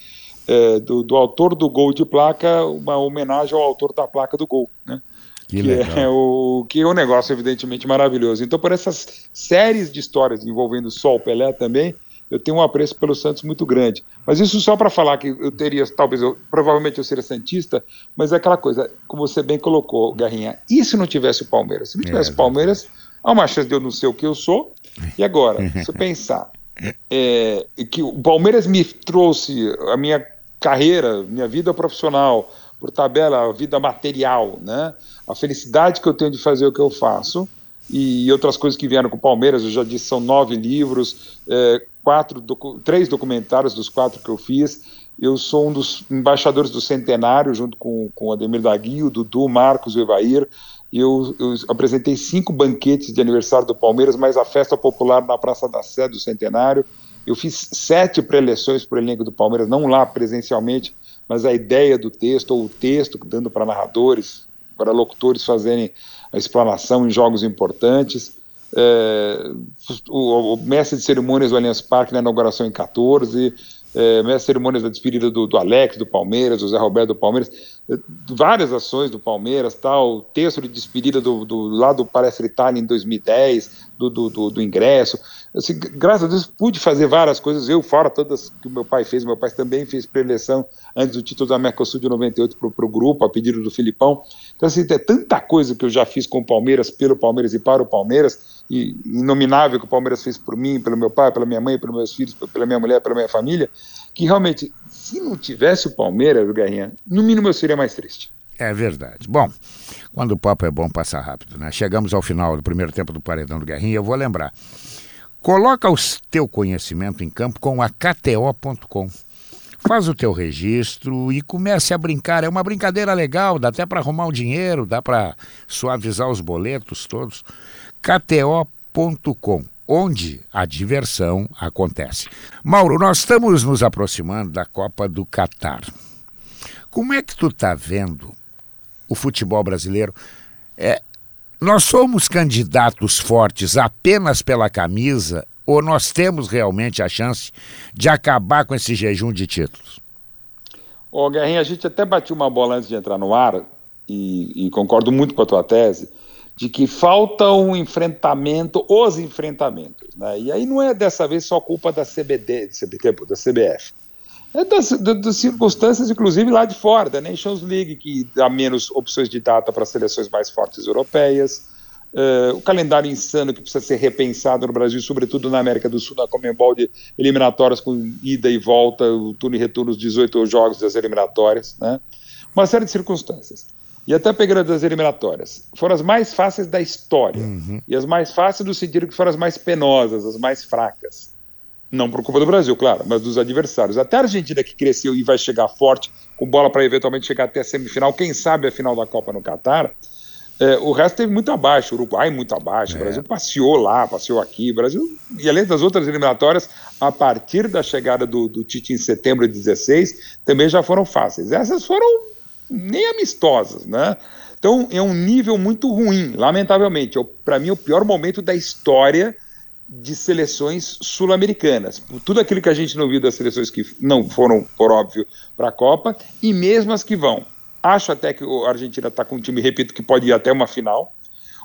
é, do, do autor do gol de placa, uma homenagem ao autor da placa do gol, né? Que, que é o que é um negócio evidentemente maravilhoso. Então, por essas séries de histórias envolvendo só o Pelé também, eu tenho um apreço pelo Santos muito grande. Mas isso só para falar que eu teria, talvez, eu, provavelmente eu seria Santista, mas é aquela coisa, como você bem colocou, Garrinha, e se não tivesse o Palmeiras? Se não tivesse é, o Palmeiras, há uma chance de eu não ser o que eu sou. E agora, *laughs* se eu pensar é, que o Palmeiras me trouxe a minha carreira, minha vida profissional, por tabela, a vida material, né? a felicidade que eu tenho de fazer o que eu faço e outras coisas que vieram com o Palmeiras, eu já disse, são nove livros, é, quatro, docu três documentários dos quatro que eu fiz. Eu sou um dos embaixadores do Centenário, junto com, com o Ademir Dagui, o Dudu, o Marcos, o Evair. Eu, eu, apresentei cinco banquetes de aniversário do Palmeiras, mais a festa popular na Praça da Sé do Centenário. Eu fiz sete preleções para o elenco do Palmeiras, não lá presencialmente, mas a ideia do texto, ou o texto dando para narradores, para locutores fazerem a explanação em jogos importantes. É, o, o, mestre de cerimônias do Allianz Parque na inauguração em 14, é, mestre de cerimônias da despedida do, do, Alex, do Palmeiras, do Zé Roberto do Palmeiras, é, várias ações do Palmeiras, tal, texto de despedida do, do lá do Palestra Itália em 2010, do, do, do, ingresso. Assim, graças a Deus pude fazer várias coisas, eu fora todas que o meu pai fez, meu pai também fez pré-eleição antes do título da Mercosul de 98 para o grupo, a pedido do Filipão. Então, assim, tem tanta coisa que eu já fiz com o Palmeiras, pelo Palmeiras e para o Palmeiras, e inominável que o Palmeiras fez por mim, pelo meu pai, pela minha mãe, pelos meus filhos, pela minha mulher, pela minha família, que realmente, se não tivesse o Palmeiras, Guerrinha, no mínimo eu seria mais triste. É verdade. Bom, quando o papo é bom, passa rápido, né? Chegamos ao final do primeiro tempo do Paredão do Guerrinha, eu vou lembrar. Coloca o teu conhecimento em campo com a KTO.com. Faz o teu registro e comece a brincar. É uma brincadeira legal, dá até para arrumar o dinheiro, dá para suavizar os boletos todos. KTO.com, onde a diversão acontece. Mauro, nós estamos nos aproximando da Copa do Catar. Como é que tu está vendo o futebol brasileiro? É, nós somos candidatos fortes apenas pela camisa ou nós temos realmente a chance de acabar com esse jejum de títulos? Ô, Guerrinha, a gente até bateu uma bola antes de entrar no ar e, e concordo muito com a tua tese de que falta um enfrentamento, os enfrentamentos. Né? E aí não é dessa vez só culpa da CBD, da CBF. É das, das, circunstâncias, inclusive lá de fora, da Nations League, que dá menos opções de data para seleções mais fortes europeias, uh, o calendário insano que precisa ser repensado no Brasil, sobretudo na América do Sul, na Comembol de eliminatórias com ida e volta, o turno e retorno, os 18 jogos das eliminatórias, né? uma série de circunstâncias. E até pegando das eliminatórias, foram as mais fáceis da história, uhum. e as mais fáceis no sentido que foram as mais penosas, as mais fracas. Não por culpa do Brasil, claro, mas dos adversários. Até a Argentina, que cresceu e vai chegar forte, com bola para eventualmente chegar até a semifinal, quem sabe a final da Copa no Catar. É, o resto teve muito abaixo, o Uruguai muito abaixo, é. o Brasil passeou lá, passeou aqui, o Brasil, e além das outras eliminatórias, a partir da chegada do, do Tite em setembro de 16, também já foram fáceis. Essas foram nem amistosas, né? Então é um nível muito ruim, lamentavelmente. É, Para mim, é o pior momento da história de seleções sul-americanas. Tudo aquilo que a gente não viu das seleções que não foram, por óbvio, para a Copa, e mesmo as que vão. Acho até que a Argentina está com um time, repito, que pode ir até uma final.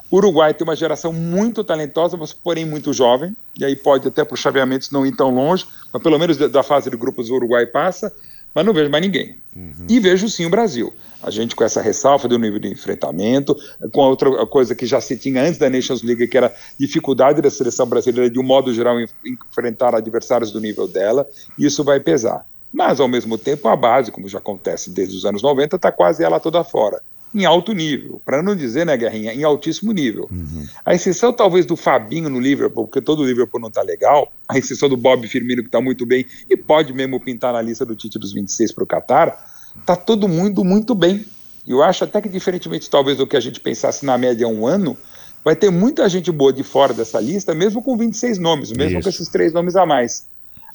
O Uruguai tem uma geração muito talentosa, mas porém muito jovem, e aí pode até para os chaveamentos não ir tão longe, mas pelo menos da fase de grupos o Uruguai passa mas não vejo mais ninguém. Uhum. E vejo sim o Brasil. A gente com essa ressalva do nível de enfrentamento, com a outra coisa que já se tinha antes da Nations League, que era a dificuldade da seleção brasileira, de um modo geral, enfrentar adversários do nível dela, isso vai pesar. Mas, ao mesmo tempo, a base, como já acontece desde os anos 90, está quase ela toda fora em alto nível, para não dizer, né, Guerrinha, em altíssimo nível. Uhum. A exceção talvez do Fabinho no Liverpool, porque todo o Liverpool não está legal, a exceção do Bob Firmino que está muito bem e pode mesmo pintar na lista do título dos 26 para o Qatar, está todo mundo muito bem. Eu acho até que diferentemente talvez do que a gente pensasse na média um ano, vai ter muita gente boa de fora dessa lista, mesmo com 26 nomes, mesmo Isso. com esses três nomes a mais.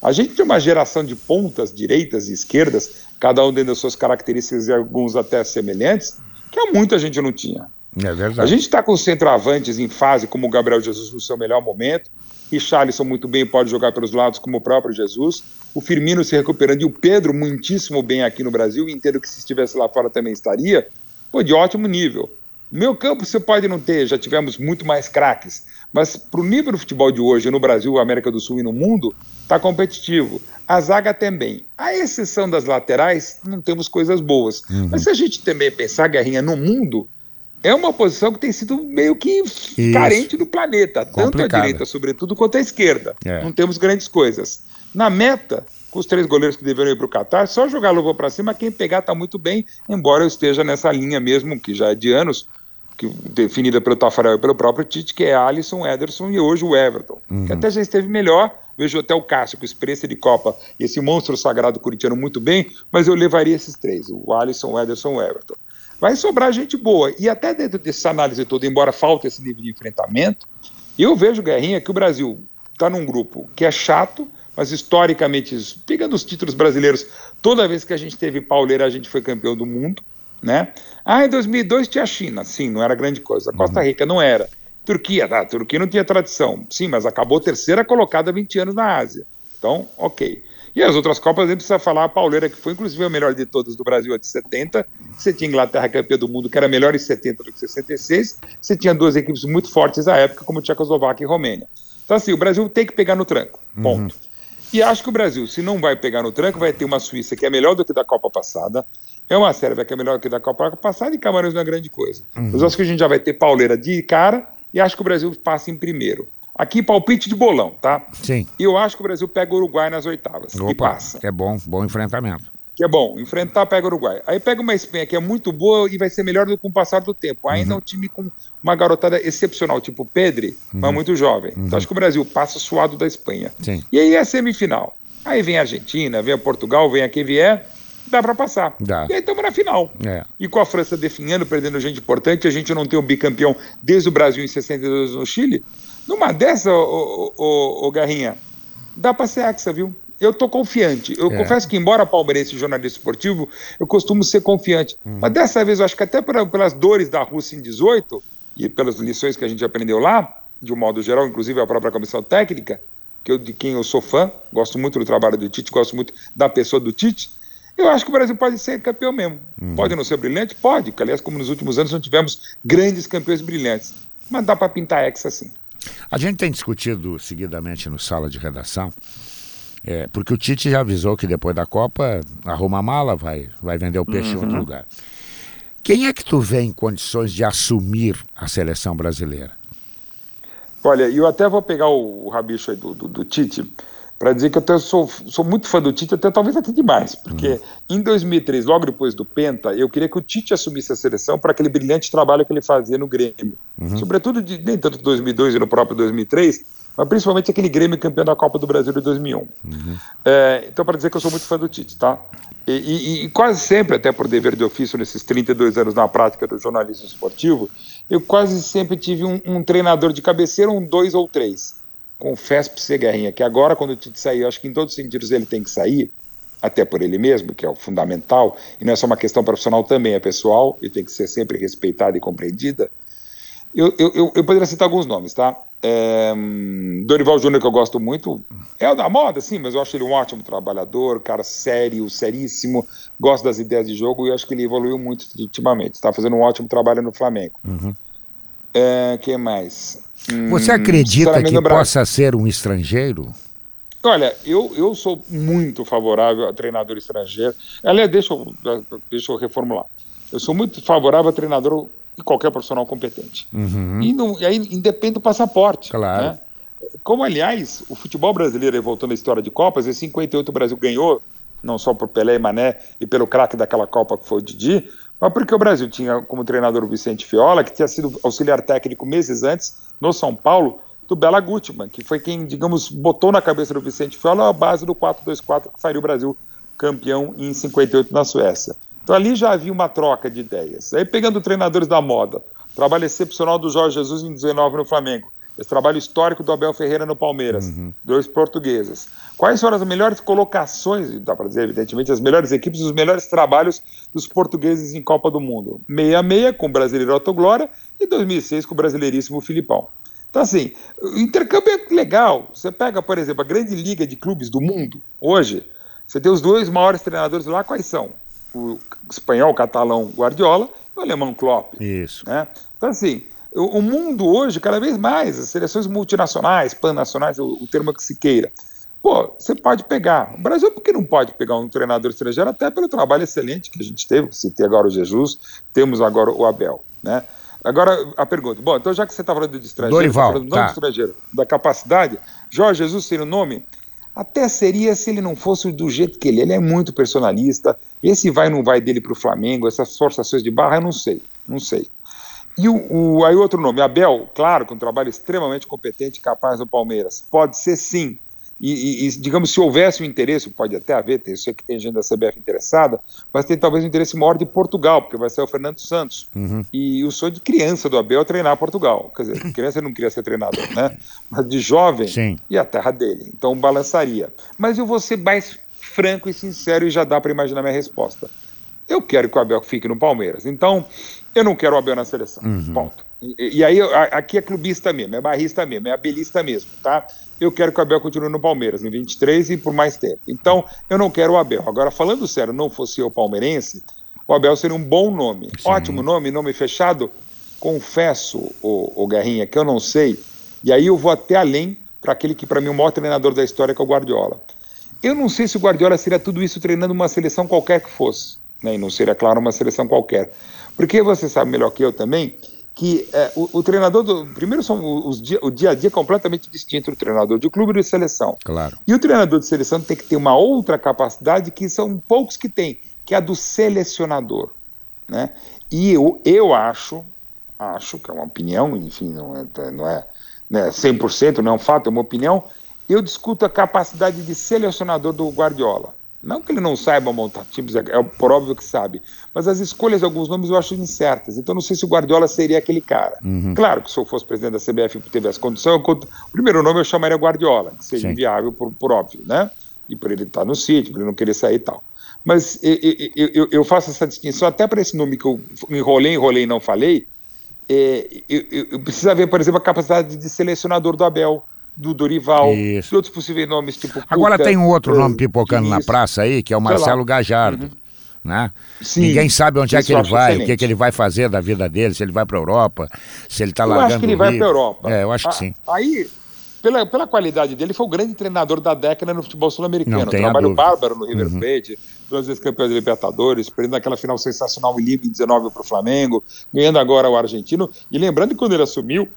A gente tem uma geração de pontas, direitas e esquerdas, cada um dentro das suas características e alguns até semelhantes, que há muita gente não tinha. É verdade. A gente está com centroavantes em fase, como o Gabriel Jesus no seu melhor momento, Richarlison muito bem pode jogar pelos lados, como o próprio Jesus, o Firmino se recuperando e o Pedro muitíssimo bem aqui no Brasil, entendo que se estivesse lá fora também estaria, pô, de ótimo nível. No meu campo você pode não ter, já tivemos muito mais craques, mas para o nível do futebol de hoje no Brasil, América do Sul e no mundo, está competitivo. A zaga também. A exceção das laterais, não temos coisas boas. Uhum. Mas se a gente também pensar, Guerrinha, no mundo, é uma posição que tem sido meio que Isso. carente do planeta, tanto a direita, sobretudo, quanto a esquerda. É. Não temos grandes coisas. Na meta, com os três goleiros que deveriam ir para o Catar, só jogar luva para cima, quem pegar está muito bem, embora eu esteja nessa linha mesmo, que já é de anos, que, definida pelo Tafarel e pelo próprio Tite, que é Alisson, Ederson e hoje o Everton, uhum. que até já esteve melhor, Vejo até o Cássio com experiência de Copa e esse monstro sagrado corintiano muito bem, mas eu levaria esses três: o Alisson, o Ederson, o Everton. Vai sobrar gente boa. E até dentro dessa análise toda, embora falte esse nível de enfrentamento, eu vejo, Guerrinha, que o Brasil está num grupo que é chato, mas historicamente, pegando os títulos brasileiros, toda vez que a gente teve pauleira, a gente foi campeão do mundo. Né? Ah, em 2002 tinha a China, sim, não era grande coisa. A Costa uhum. Rica não era. Turquia, tá, Turquia não tinha tradição, sim, mas acabou terceira colocada há 20 anos na Ásia. Então, ok. E as outras Copas, a gente precisa falar a pauleira, que foi inclusive a melhor de todas do Brasil, a de 70. Você tinha Inglaterra campeã do mundo, que era melhor em 70 do que 66. Você tinha duas equipes muito fortes à época, como Tchecoslováquia e Romênia. Então, assim, o Brasil tem que pegar no tranco. Uhum. Ponto. Uhum. E acho que o Brasil, se não vai pegar no tranco, vai ter uma Suíça que é melhor do que da Copa passada, é uma Sérvia que é melhor que da Copa passada e Camarões não é grande coisa. Uhum. Mas acho que a gente já vai ter pauleira de cara e acho que o Brasil passa em primeiro. Aqui, palpite de bolão, tá? Sim. Eu acho que o Brasil pega o Uruguai nas oitavas Opa, e passa. É bom, bom enfrentamento. Que é bom, enfrentar pega o Uruguai. Aí pega uma Espanha que é muito boa e vai ser melhor do que com o passar do tempo. Ainda uhum. é um time com uma garotada excepcional, tipo Pedri, uhum. mas muito jovem. Uhum. Então acho que o Brasil passa suado da Espanha. Sim. E aí é a semifinal. Aí vem a Argentina, vem a Portugal, vem a quem vier, dá para passar. Dá. E aí estamos na final. É. E com a França definhando, perdendo gente importante, a gente não tem o bicampeão desde o Brasil em 62 no Chile. Numa dessa, ô, ô, ô Garrinha, dá para ser hexa, viu? Eu tô confiante. Eu é. confesso que, embora palmeirense jornalista esportivo, eu costumo ser confiante. Hum. Mas dessa vez, eu acho que até pelas dores da Rússia em 18 e pelas lições que a gente aprendeu lá, de um modo geral, inclusive a própria comissão técnica, que eu, de quem eu sou fã, gosto muito do trabalho do Tite, gosto muito da pessoa do Tite, eu acho que o Brasil pode ser campeão mesmo. Hum. Pode não ser brilhante? Pode, porque, aliás, como nos últimos anos não tivemos grandes campeões brilhantes. Mas dá para pintar ex assim. A gente tem discutido seguidamente no sala de redação, é, porque o Tite já avisou que depois da Copa arruma a mala, vai, vai vender o peixe uhum. em outro uhum. lugar. Quem é que tu vê em condições de assumir a seleção brasileira? Olha, eu até vou pegar o, o rabicho aí do, do, do Tite para dizer que eu até sou, sou muito fã do Tite, até talvez até demais, porque uhum. em 2003, logo depois do Penta, eu queria que o Tite assumisse a seleção para aquele brilhante trabalho que ele fazia no Grêmio, uhum. sobretudo de, nem tanto 2002 e no próprio 2003, mas principalmente aquele Grêmio campeão da Copa do Brasil de 2001. Uhum. É, então, para dizer que eu sou muito fã do Tite, tá? E, e, e, quase sempre, até por dever de ofício, nesses 32 anos na prática do jornalismo esportivo, eu quase sempre tive um, um treinador de cabeceira, um dois ou três confesso para você, Guerrinha, que agora, quando o Tite sair, acho que em todos os sentidos ele tem que sair, até por ele mesmo, que é o fundamental, e não é só uma questão profissional, também é pessoal, e tem que ser sempre respeitada e compreendida. Eu, eu, eu, eu poderia citar alguns nomes, tá? É, Dorival Júnior, que eu gosto muito, é o da moda, sim, mas eu acho ele um ótimo trabalhador, cara sério, seríssimo, gosto das ideias de jogo e acho que ele evoluiu muito ultimamente. Está fazendo um ótimo trabalho no Flamengo. Uhum. É, quem mais? Você acredita que possa ser um estrangeiro? Olha, eu, eu sou muito favorável a treinador estrangeiro. Aliás, deixa eu, deixa eu reformular. Eu sou muito favorável a treinador e qualquer profissional competente. Uhum. E, não, e, aí independe do passaporte. Claro. Né? Como, aliás, o futebol brasileiro, voltando à história de Copas, em 58 o Brasil ganhou, não só por Pelé e Mané e pelo craque daquela Copa que foi o Didi, mas porque o Brasil tinha como treinador o Vicente Fiola, que tinha sido auxiliar técnico meses antes, no São Paulo, do Bela Gutmann, que foi quem, digamos, botou na cabeça do Vicente Fiola a base do 4-2-4 que faria o Brasil campeão em 58 na Suécia. Então ali já havia uma troca de ideias. Aí pegando treinadores da moda, trabalho excepcional do Jorge Jesus em 19 no Flamengo, esse trabalho histórico do Abel Ferreira no Palmeiras, uhum. dois portugueses. Quais foram as melhores colocações, dá para dizer, evidentemente, as melhores equipes, os melhores trabalhos dos portugueses em Copa do Mundo? 66 com o brasileiro Otto Glória e 2006 com o brasileiríssimo Filipão. Então, assim, o intercâmbio é legal. Você pega, por exemplo, a grande liga de clubes do mundo, hoje, você tem os dois maiores treinadores lá, quais são? O espanhol, o catalão Guardiola e o alemão Klopp. Isso. Né? Então, assim, o, mundo hoje, cada vez mais, as seleções multinacionais, pan-nacionais, o, o termo que se queira, pô, você pode pegar. O Brasil, por que não pode pegar um treinador estrangeiro? Até pelo trabalho excelente que a gente teve, citei agora o Jesus, temos agora o Abel, né? Agora, a pergunta. Bom, então já que você está falando de estrangeiro, Dorival, tá falando tá. de estrangeiro, da capacidade, Jorge Jesus seria o nome? Até seria se ele não fosse do jeito que ele é. Ele é muito personalista. Esse vai não vai dele para o Flamengo, essas forçações de barra, eu não sei. Não sei. E o, o, aí outro nome, Abel, claro, com um trabalho extremamente competente e capaz no Palmeiras. Pode ser sim. E, e, digamos, se houvesse um interesse, pode até haver, eu sei que tem gente da CBF interessada, mas tem talvez um interesse maior de Portugal, porque vai ser o Fernando Santos. Uhum. E o sonho de criança do Abel é treinar Portugal. Quer dizer, criança não queria ser treinador, né? Mas de jovem Sim. e a terra dele. Então balançaria. Mas eu vou ser mais franco e sincero e já dá para imaginar minha resposta. Eu quero que o Abel fique no Palmeiras. Então, eu não quero o Abel na seleção. Uhum. Ponto. E, e aí, aqui é clubista mesmo, é barrista mesmo, é abelista mesmo, tá? Eu quero que o Abel continue no Palmeiras em 23 e por mais tempo. Então, eu não quero o Abel. Agora, falando sério, não fosse eu palmeirense, o Abel seria um bom nome. Sim. Ótimo nome, nome fechado. Confesso, o, o Guerrinha, que eu não sei. E aí eu vou até além para aquele que, para mim, é o maior treinador da história, que é o Guardiola. Eu não sei se o Guardiola seria tudo isso treinando uma seleção qualquer que fosse. Né? E não seria, claro, uma seleção qualquer. Porque você sabe melhor que eu também que é, o, o, treinador do. Primeiro, são os dia, o dia a dia é completamente distinto do treinador de clube e de seleção. Claro. E o treinador de seleção tem que ter uma outra capacidade que são poucos que têm, que é a do selecionador. Né? E eu, eu acho, acho que é uma opinião, enfim, não é, não é né, 100%, não é um fato, é uma opinião. Eu discuto a capacidade de selecionador do Guardiola. Não que ele não saiba montar times, é, é por óbvio que sabe. Mas as escolhas de alguns nomes eu acho incertas. Então não sei se o Guardiola seria aquele cara. Uhum. Claro que se eu fosse presidente da CBF e tivesse condição, eu, o primeiro nome eu chamaria Guardiola, que seja Sim. inviável por, por, óbvio, né? E por ele estar no sítio, por ele não querer sair e tal. Mas eu, eu, eu faço essa distinção até para esse nome que eu enrolei, enrolei e não falei. É, eu, eu, precisa ver, por exemplo, a capacidade de selecionador do Abel do Dorival, Isso. de outros possíveis nomes, tipo. Agora tem um outro nome pipocando na praça aí, que é o Marcelo Gajardo. Uhum. Né? Sim, Ninguém sabe onde é que ele vai, excelente. o que, é que ele vai fazer da vida dele, se ele vai para a Europa, se ele está largando. Eu acho que ele vai para a Europa. É, eu acho que sim. Aí, pela, pela qualidade dele, foi o grande treinador da década no futebol sul-americano. Trabalho bárbaro no River uhum. Plate, duas vezes campeão de Libertadores, perdendo aquela final sensacional em Lima em 19 para o Flamengo, ganhando agora o argentino. E lembrando que quando ele assumiu,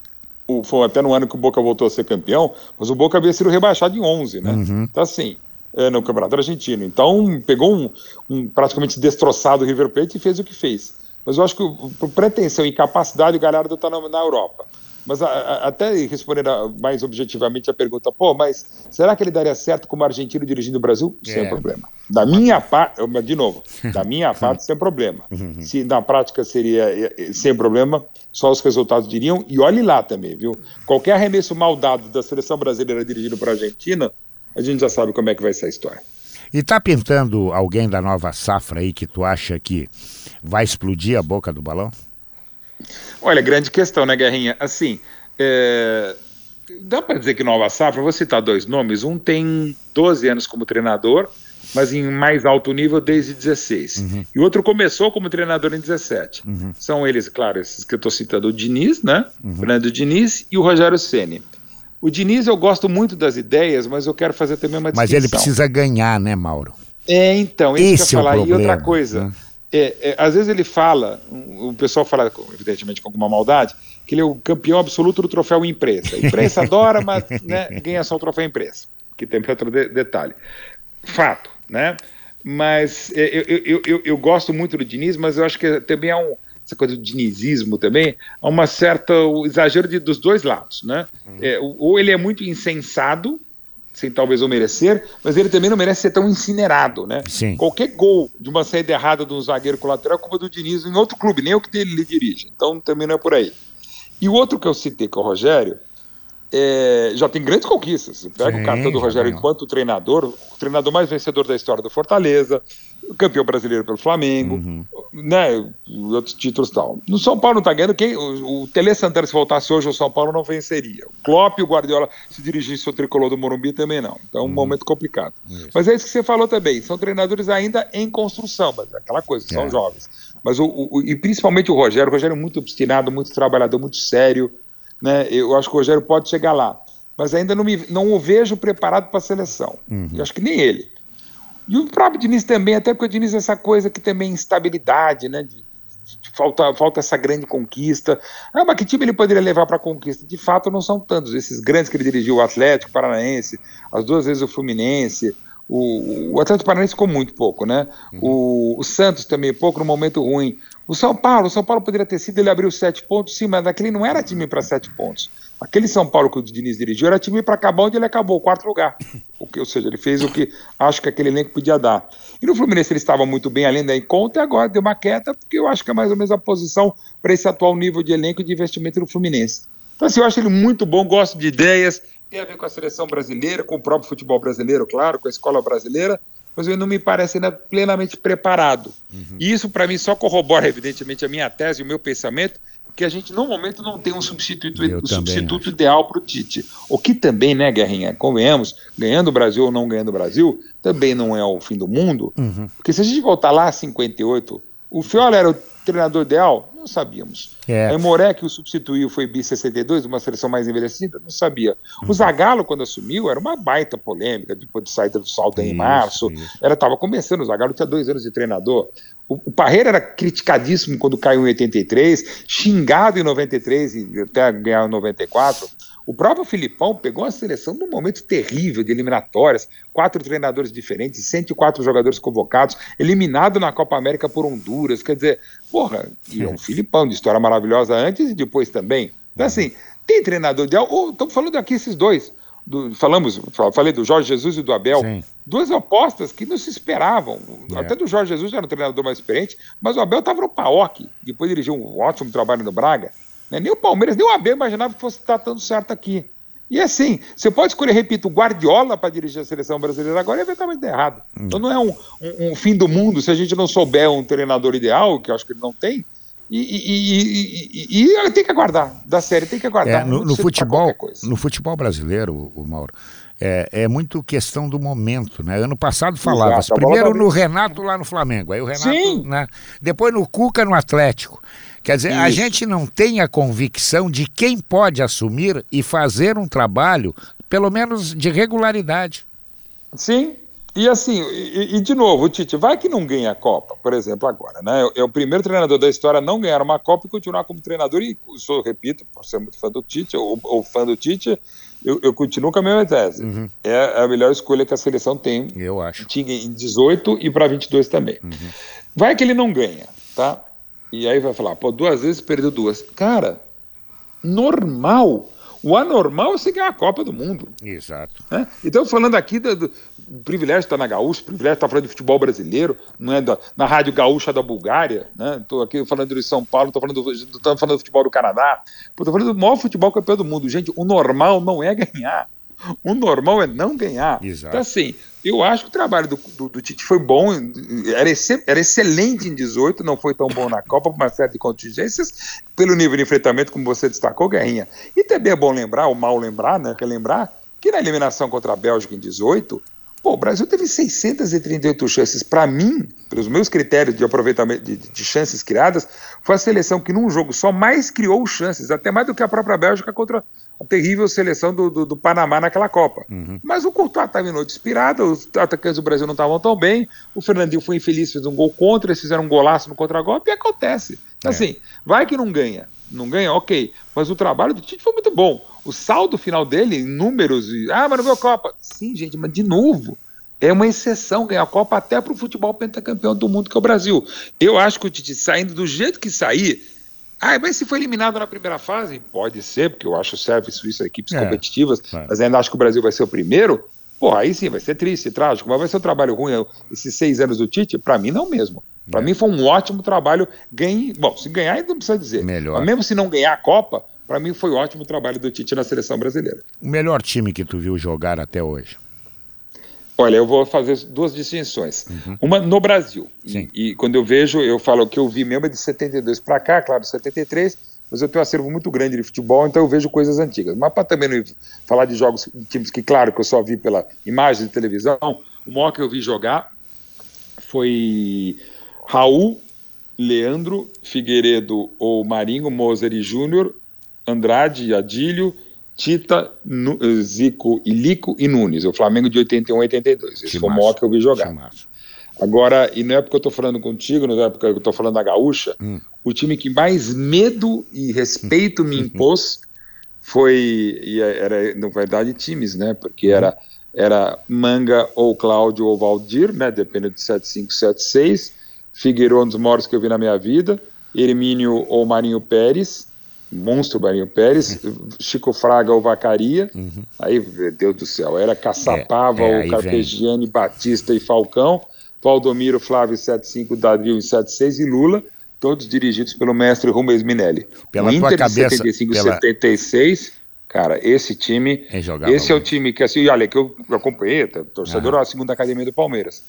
o, foi até no ano que o Boca voltou a ser campeão, mas o Boca havia sido rebaixado em 11, né? Uhum. Então, assim, é, no Campeonato Argentino. Então, pegou um, um, praticamente destroçado River Plate e fez o que fez. Mas eu acho que por pretensão e capacidade, o Galhardo está na, na Europa. Mas a, a, até responder a, mais objetivamente a pergunta, pô, mas será que ele daria certo como argentino dirigindo o Brasil? É. Sem problema. Da minha parte, de novo, da minha *laughs* parte, sem problema. Uhum. Se na prática seria eh, eh, sem problema, só os resultados diriam. E olhe lá também, viu? Qualquer arremesso mal dado da seleção brasileira dirigindo para a Argentina, a gente já sabe como é que vai ser a história. E tá pintando alguém da nova safra aí que tu acha que vai explodir a boca do balão? Olha, grande questão, né, Guerrinha? Assim, é... dá para dizer que nova safra, vou citar dois nomes. Um tem 12 anos como treinador, mas em mais alto nível desde 16. Uhum. E o outro começou como treinador em 17. Uhum. São eles, claro, esses que eu estou citando, o Diniz, né? Uhum. Fernando Diniz e o Rogério Ceni. O Diniz eu gosto muito das ideias, mas eu quero fazer também uma distinção. Mas ele precisa ganhar, né, Mauro? É, então, isso Esse que eu ia falar. É e outra coisa, né? É, é, às vezes ele fala, o pessoal fala, evidentemente com alguma maldade, que ele é o campeão absoluto do troféu imprensa. A *laughs* imprensa adora, mas né, ganha só o troféu imprensa, que tem outro de, detalhe. Fato, né? Mas é, eu, eu, eu, eu, gosto muito do Diniz, mas eu acho que também há um, essa coisa do dinizismo também, há uma certa exagero de, dos dois lados, né? Uhum. É, ou ele é muito insensado, sem talvez eu merecer, mas ele também não merece ser tão incinerado, né? Sim. Qualquer gol de uma saída errada de um zagueiro colateral é culpa do Diniz em outro clube, nem o que ele dirige. Então também não é por aí. E o outro que eu citei, que é o Rogério, é, já tem grandes conquistas. Você pega Sim, o cartão do Rogério enquanto treinador, o treinador mais vencedor da história do Fortaleza, campeão brasileiro pelo Flamengo, uhum. Né, outros títulos e tal. No São Paulo não tá ganhando, quem, o, o Tele Santana se voltasse hoje o São Paulo não venceria. O Klopp e o Guardiola se dirigissem ao tricolor do Morumbi também não. Então é um uhum. momento complicado. Isso. Mas é isso que você falou também, são treinadores ainda em construção, mas é aquela coisa, são é. jovens. Mas o, o, e principalmente o Rogério, o Rogério é muito obstinado, muito trabalhador, muito sério, né? Eu acho que o Rogério pode chegar lá. Mas ainda não, me, não o vejo preparado para a seleção. Uhum. Eu acho que nem ele. E o próprio Diniz também, até porque o Diniz é essa coisa que também é instabilidade, né? De, de, de, falta, falta essa grande conquista. Ah, mas que time ele poderia levar para a conquista? De fato, não são tantos. Esses grandes que ele dirigiu, o Atlético Paranaense, as duas vezes o Fluminense. O, o Atlético Paranaense ficou muito pouco, né? Uhum. O, o, Santos também pouco no momento ruim. O São Paulo, o São Paulo poderia ter sido, ele abriu sete pontos, sim, mas aquele não era time para sete pontos. Aquele São Paulo que o Diniz dirigiu era time para acabar onde ele acabou, quarto lugar. O que, ou seja, ele fez o que acho que aquele elenco podia dar. E no Fluminense ele estava muito bem além da conta e agora deu uma queda, porque eu acho que é mais ou menos a posição para esse atual nível de elenco e de investimento no Fluminense. Então, assim, eu acho ele muito bom, gosto de ideias, tem a ver com a seleção brasileira, com o próprio futebol brasileiro, claro, com a escola brasileira. mas ele não me parece ainda plenamente preparado. Uhum. E isso, para mim, só corrobora, evidentemente, a minha tese, o meu pensamento, que a gente, no momento, não tem um substituto, um substituto ideal para o Tite. O que também, né, Guerrinha, convenhamos, ganhando o Brasil ou não ganhando o Brasil, também não é o fim do mundo, uhum. porque se a gente voltar lá a 58, o Fiola era o treinador ideal? Não sabíamos. É. A Moré, que o substituiu, foi B-62, uma seleção mais envelhecida? Não sabia. Uhum. O Zagallo, quando assumiu, era uma baita polêmica, depois de sair do salto em março. Isso. Ela estava começando, o Zagallo tinha dois anos de treinador. O, o Parreira era criticadíssimo quando caiu em 83, xingado em 93 e até ganhar em 94. O próprio Filipão pegou a seleção num momento terrível de eliminatórias, quatro treinadores diferentes, 104 jogadores convocados, eliminado na Copa América por Honduras. Quer dizer, porra, e é um Filipão de história maravilhosa antes e depois também. Então, assim, tem treinador de. Estamos falando aqui esses dois. Do, falamos, falei do Jorge Jesus e do Abel, Sim. duas apostas que não se esperavam. É. Até do Jorge Jesus era um treinador mais experiente, mas o Abel estava no Paok, depois dirigiu um ótimo trabalho no Braga. Né? Nem o Palmeiras, nem o Abel imaginava que fosse estar dando certo aqui. E assim, você pode escolher, repito, Guardiola para dirigir a seleção brasileira agora e eventualmente errado. Hum. Então não é um, um, um, fim do mundo se a gente não souber um treinador ideal, que eu acho que ele não tem. E, e, e, e tem que aguardar da série, tem que aguardar. É, no, no futebol, no futebol brasileiro, o Mauro, é, é, muito questão do momento, né? Ano passado falava primeiro no Renato lá no Flamengo, aí o Renato, né? Depois no Cuca no Atlético. Quer dizer, Isso. a gente não tem a convicção de quem pode assumir e fazer um trabalho, pelo menos de regularidade. Sim, e assim, e, e, de novo, o Tite, vai que não ganha a Copa, por exemplo, agora, né? É o primeiro treinador da história a não ganhar uma Copa e continuar como treinador, e sou, repito, por ser muito fã do Tite, ou, ou fã do Tite, eu, eu, continuo com a mesma tese. Uhum. É a melhor escolha que a seleção tem. Eu acho. Tinha em 18 e para 22 também. Uhum. Vai que ele não ganha, tá? E aí vai falar, pô, duas vezes perdeu duas. Cara, normal. O anormal é você ganhar a Copa do Mundo. Exato. Né? Então, falando aqui do, do privilégio de estar na Gaúcha, o privilégio de estar falando de futebol brasileiro, não é da, na Rádio Gaúcha da Bulgária, né? Estou aqui falando de São Paulo, estou falando, do, falando do futebol do Canadá, estou falando do maior futebol campeão do mundo. Gente, o normal não é ganhar. O normal é não ganhar. Exato. Então, assim, eu acho que o trabalho do, do, do Tite foi bom, era, era, excelente em 18, não foi tão bom na Copa, por uma série de contingências, pelo nível de enfrentamento, como você destacou, Guerrinha. E também é bom lembrar, ou mal lembrar, né, relembrar, que na eliminação contra a Bélgica em 18, pô, o Brasil teve 638 chances. Para mim, pelos meus critérios de aproveitamento de, de, chances criadas, foi a seleção que num jogo só mais criou chances, até mais do que a própria Bélgica contra a terrível seleção do, do, do Panamá naquela Copa. Uhum. Mas o Courtois estava em noite inspirada, os atacantes do Brasil não estavam tão bem, o Fernandinho foi infeliz, fez um gol contra, eles fizeram um golaço no contra-golpe e acontece. É. Assim, vai que não ganha. Não ganha, ok. Mas o trabalho do Tite foi muito bom. O saldo final dele, em números, ah, mas não ganhou a Copa. Sim, gente, mas de novo, é uma exceção ganhar a Copa até para o futebol pentacampeão do mundo, que é o Brasil. Eu acho que o Tite saindo do jeito que sair, ah, mas se foi eliminado na primeira fase? Pode ser, porque eu acho Sérvia e Suíça equipes é, competitivas, é. mas ainda acho que o Brasil vai ser o primeiro. Pô, aí sim, vai ser triste, trágico, mas vai ser um trabalho ruim esses seis anos do Tite? Para mim, não mesmo. Para é. mim foi um ótimo trabalho. Ganhe, bom, se ganhar, não precisa dizer. Melhor. Mas mesmo se não ganhar a Copa, para mim foi ótimo trabalho do Tite na seleção brasileira. O melhor time que tu viu jogar até hoje? Olha, eu vou fazer duas distinções. Uhum. Uma no Brasil. E, e, quando eu vejo, eu falo que eu vi mesmo é de 72 para cá, claro, 73, mas eu tenho um acervo muito grande de futebol, então eu vejo coisas antigas. Mas para também não falar de jogos, de times que, claro, que eu só vi pela imagem de televisão, o maior que eu vi jogar foi Raul, Leandro, Figueiredo ou Marinho, Moser e Júnior, Andrade, Adílio, Tita, Zico e Lico e Nunes. O Flamengo de 81 e 82. Esse foi o maior que eu vi jogar. Agora, e não é porque eu estou falando contigo, não é porque eu estou falando da Gaúcha, hum. o time que mais medo e respeito me *laughs* impôs foi, e é, era, na verdade, times, né? Porque era, era Manga ou Cláudio ou Valdir, né? Dependendo de 75, 76. Figueiredo, um dos maiores que eu vi na minha vida. Hermínio ou Marinho Pérez monstro Marinho Pérez, *laughs* Chico Fraga ou Vacaria, uhum. aí, Deus do céu, era Caçapava, é, é, ou Carpegiani, Batista e Falcão, Valdomiro, Flávio 75, Dadril em 76 e Lula, todos dirigidos pelo mestre Rubens Minelli. Pela o Inter tua cabeça, 75 pela... 76, Cara, esse time, é esse é o time que assim, olha, que eu acompanhei, torcedor da segunda academia do Palmeiras.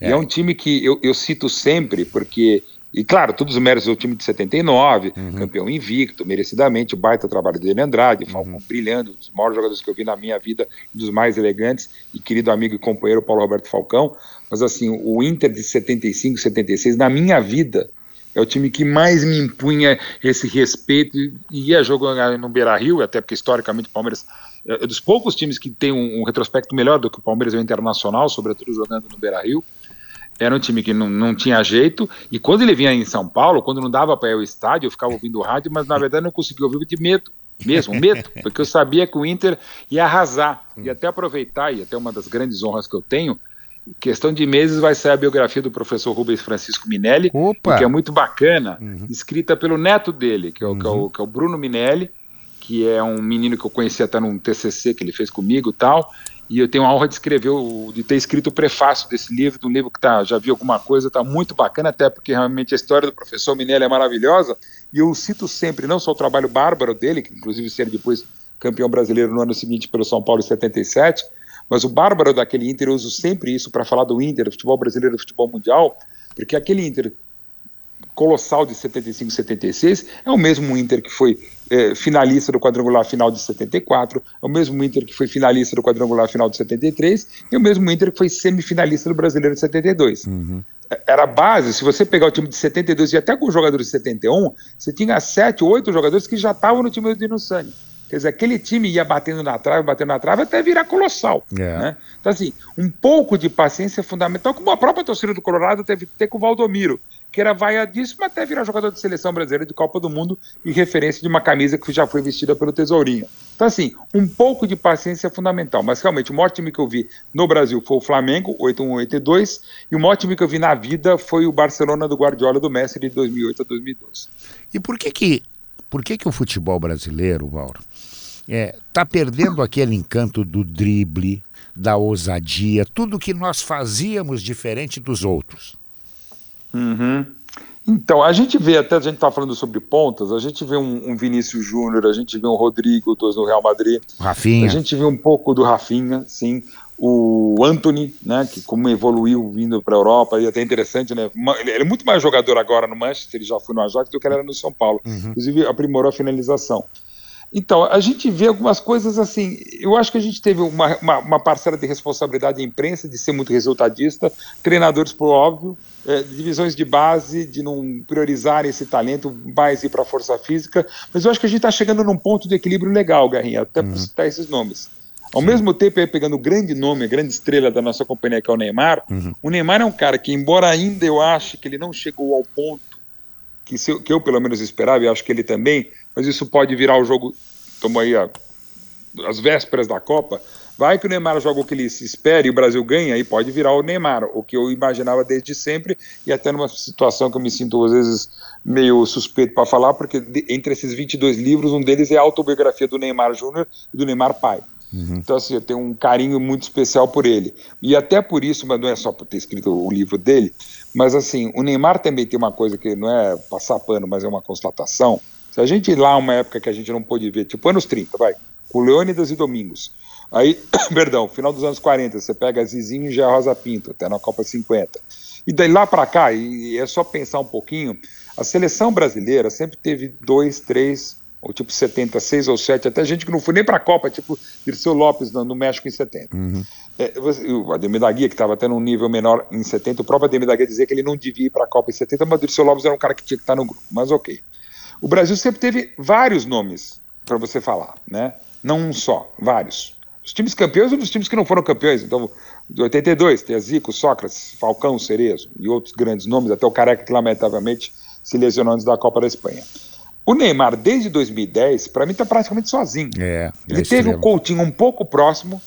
É. E é um time que eu, eu cito sempre, porque e claro, todos os méritos do time de 79, uhum. campeão invicto, merecidamente, o baita trabalho dele Andrade, uhum. Falcão brilhando, um dos maiores jogadores que eu vi na minha vida, um dos mais elegantes, e querido amigo e companheiro Paulo Roberto Falcão. Mas assim, o Inter de 75, 76, na minha vida, é o time que mais me impunha esse respeito e ia jogar no Beira Rio, até porque historicamente o Palmeiras é, é dos poucos times que tem um, um retrospecto melhor do que o Palmeiras é o Internacional, sobretudo jogando no Beira Rio. Era um time que não, não tinha jeito, e quando ele vinha em São Paulo, quando não dava para ir ao estádio, eu ficava ouvindo o rádio, mas na verdade não conseguia ouvir de medo, mesmo, medo, *laughs* porque eu sabia que o Inter ia arrasar, e até aproveitar, e até uma das grandes honras que eu tenho, questão de meses vai sair a biografia do professor Rubens Francisco Minelli, Opa. que é muito bacana, uhum. escrita pelo neto dele, que é, o, uhum. que, é o, uhum. que é o Bruno Minelli, que é um menino que eu conheci até num TCC que ele fez comigo e tal, e eu tenho a honra de escrever, de ter escrito o prefácio desse livro, um livro que tá, já vi alguma coisa, está muito bacana, até porque realmente a história do professor Minelli é maravilhosa, e eu cito sempre, não só o trabalho bárbaro dele, que inclusive ser depois campeão brasileiro no ano seguinte pelo São Paulo em 77, mas o bárbaro daquele Inter, eu uso sempre isso para falar do Inter, do futebol brasileiro, do futebol mundial, porque aquele Inter colossal de 75 76 é o mesmo Inter que foi é, finalista do quadrangular final de 74, é o mesmo Inter que foi finalista do quadrangular final de 73 e é o mesmo Inter que foi semifinalista do Brasileiro de 72. Uhum. É, era a base, se você pegar o time de 72 e até com os jogadores de 71, você tinha sete, oito jogadores que já estavam no time do Dino Sani. Quer dizer, aquele time ia batendo na trave, batendo na trave até virar colossal. É. Né? Então, assim, um pouco de paciência é fundamental, como a própria torcida do Colorado teve que ter com o Valdomiro, que era vaiadíssimo até virar jogador de seleção brasileira de Copa do Mundo e referência de uma camisa que já foi vestida pelo Tesourinho. Então, assim, um pouco de paciência é fundamental. Mas realmente, o maior time que eu vi no Brasil foi o Flamengo, 8-1-8-2, e o maior time que eu vi na vida foi o Barcelona do Guardiola do Messi de 2008 a 2012. E por que que, por que, que o futebol brasileiro, Mauro, é, tá perdendo aquele encanto do drible, da ousadia, tudo que nós fazíamos diferente dos outros. Uhum. Então, a gente vê, até a gente está falando sobre pontas, a gente vê um, um Vinícius Júnior, a gente vê um Rodrigo, todos no Real Madrid. Rafinha. A gente vê um pouco do Rafinha, sim. O Anthony, né, que como evoluiu vindo para a Europa, e até interessante, né? Ele é muito mais jogador agora no Manchester, ele já foi no Ajax do que ele era no São Paulo. Uhum. Inclusive, aprimorou a finalização. Então, a gente vê algumas coisas assim. Eu acho que a gente teve uma, uma, uma parcela de responsabilidade da imprensa, de ser muito resultadista, treinadores, por óbvio, é, divisões de base, de não priorizar esse talento, mais ir para a força física. Mas eu acho que a gente está chegando num ponto de equilíbrio legal, Garrinha, até uhum. por citar esses nomes. Ao Sim. mesmo tempo, aí, pegando o grande nome, a grande estrela da nossa companhia, que é o Neymar, uhum. o Neymar é um cara que, embora ainda eu ache que ele não chegou ao ponto que, eu, que eu pelo menos esperava, e acho que ele também, mas isso pode virar o jogo, estamos aí a, as vésperas da Copa, vai que o Neymar joga o que ele se espera e o Brasil ganha, e pode virar o Neymar, o que eu imaginava desde sempre, e até numa situação que eu me sinto às vezes meio suspeito para falar, porque entre esses 22 livros, um deles é a autobiografia do Neymar Júnior e do Neymar pai. Uhum. Então, assim, eu tenho um carinho muito especial por ele. E até por isso, mas não é só por ter escrito o livro dele, mas assim, o Neymar também tem uma coisa que não é passar pano, mas é uma constatação. Se a gente ir lá uma época que a gente não pôde ver, tipo anos 30, vai, com Leônidas e Domingos. Aí, *coughs* perdão, final dos anos 40, você pega Zizinho e Gé Rosa Pinto, até na Copa 50. E daí lá para cá, e é só pensar um pouquinho, a seleção brasileira sempre teve dois, três, ou tipo 76 ou 7, até gente que não foi nem para a Copa, tipo Dirceu Lopes no, no México em 70. Uhum. É, o Ademir da Guia, que estava até num nível menor em 70, o próprio Ademir da Guia dizia que ele não devia ir para a Copa em 70, mas o Dirceu Lopes era um cara que tinha que estar no grupo, mas ok. O Brasil sempre teve vários nomes para você falar, né? Não um só, vários. Os times campeões e os times que não foram campeões. Então, de 82, tem Zico, Sócrates, Falcão, Cerezo e outros grandes nomes, até o Careca que lamentavelmente se lesionou antes da Copa da Espanha. O Neymar, desde 2010, para mim está praticamente sozinho. É, Ele é teve o Coutinho um pouco próximo,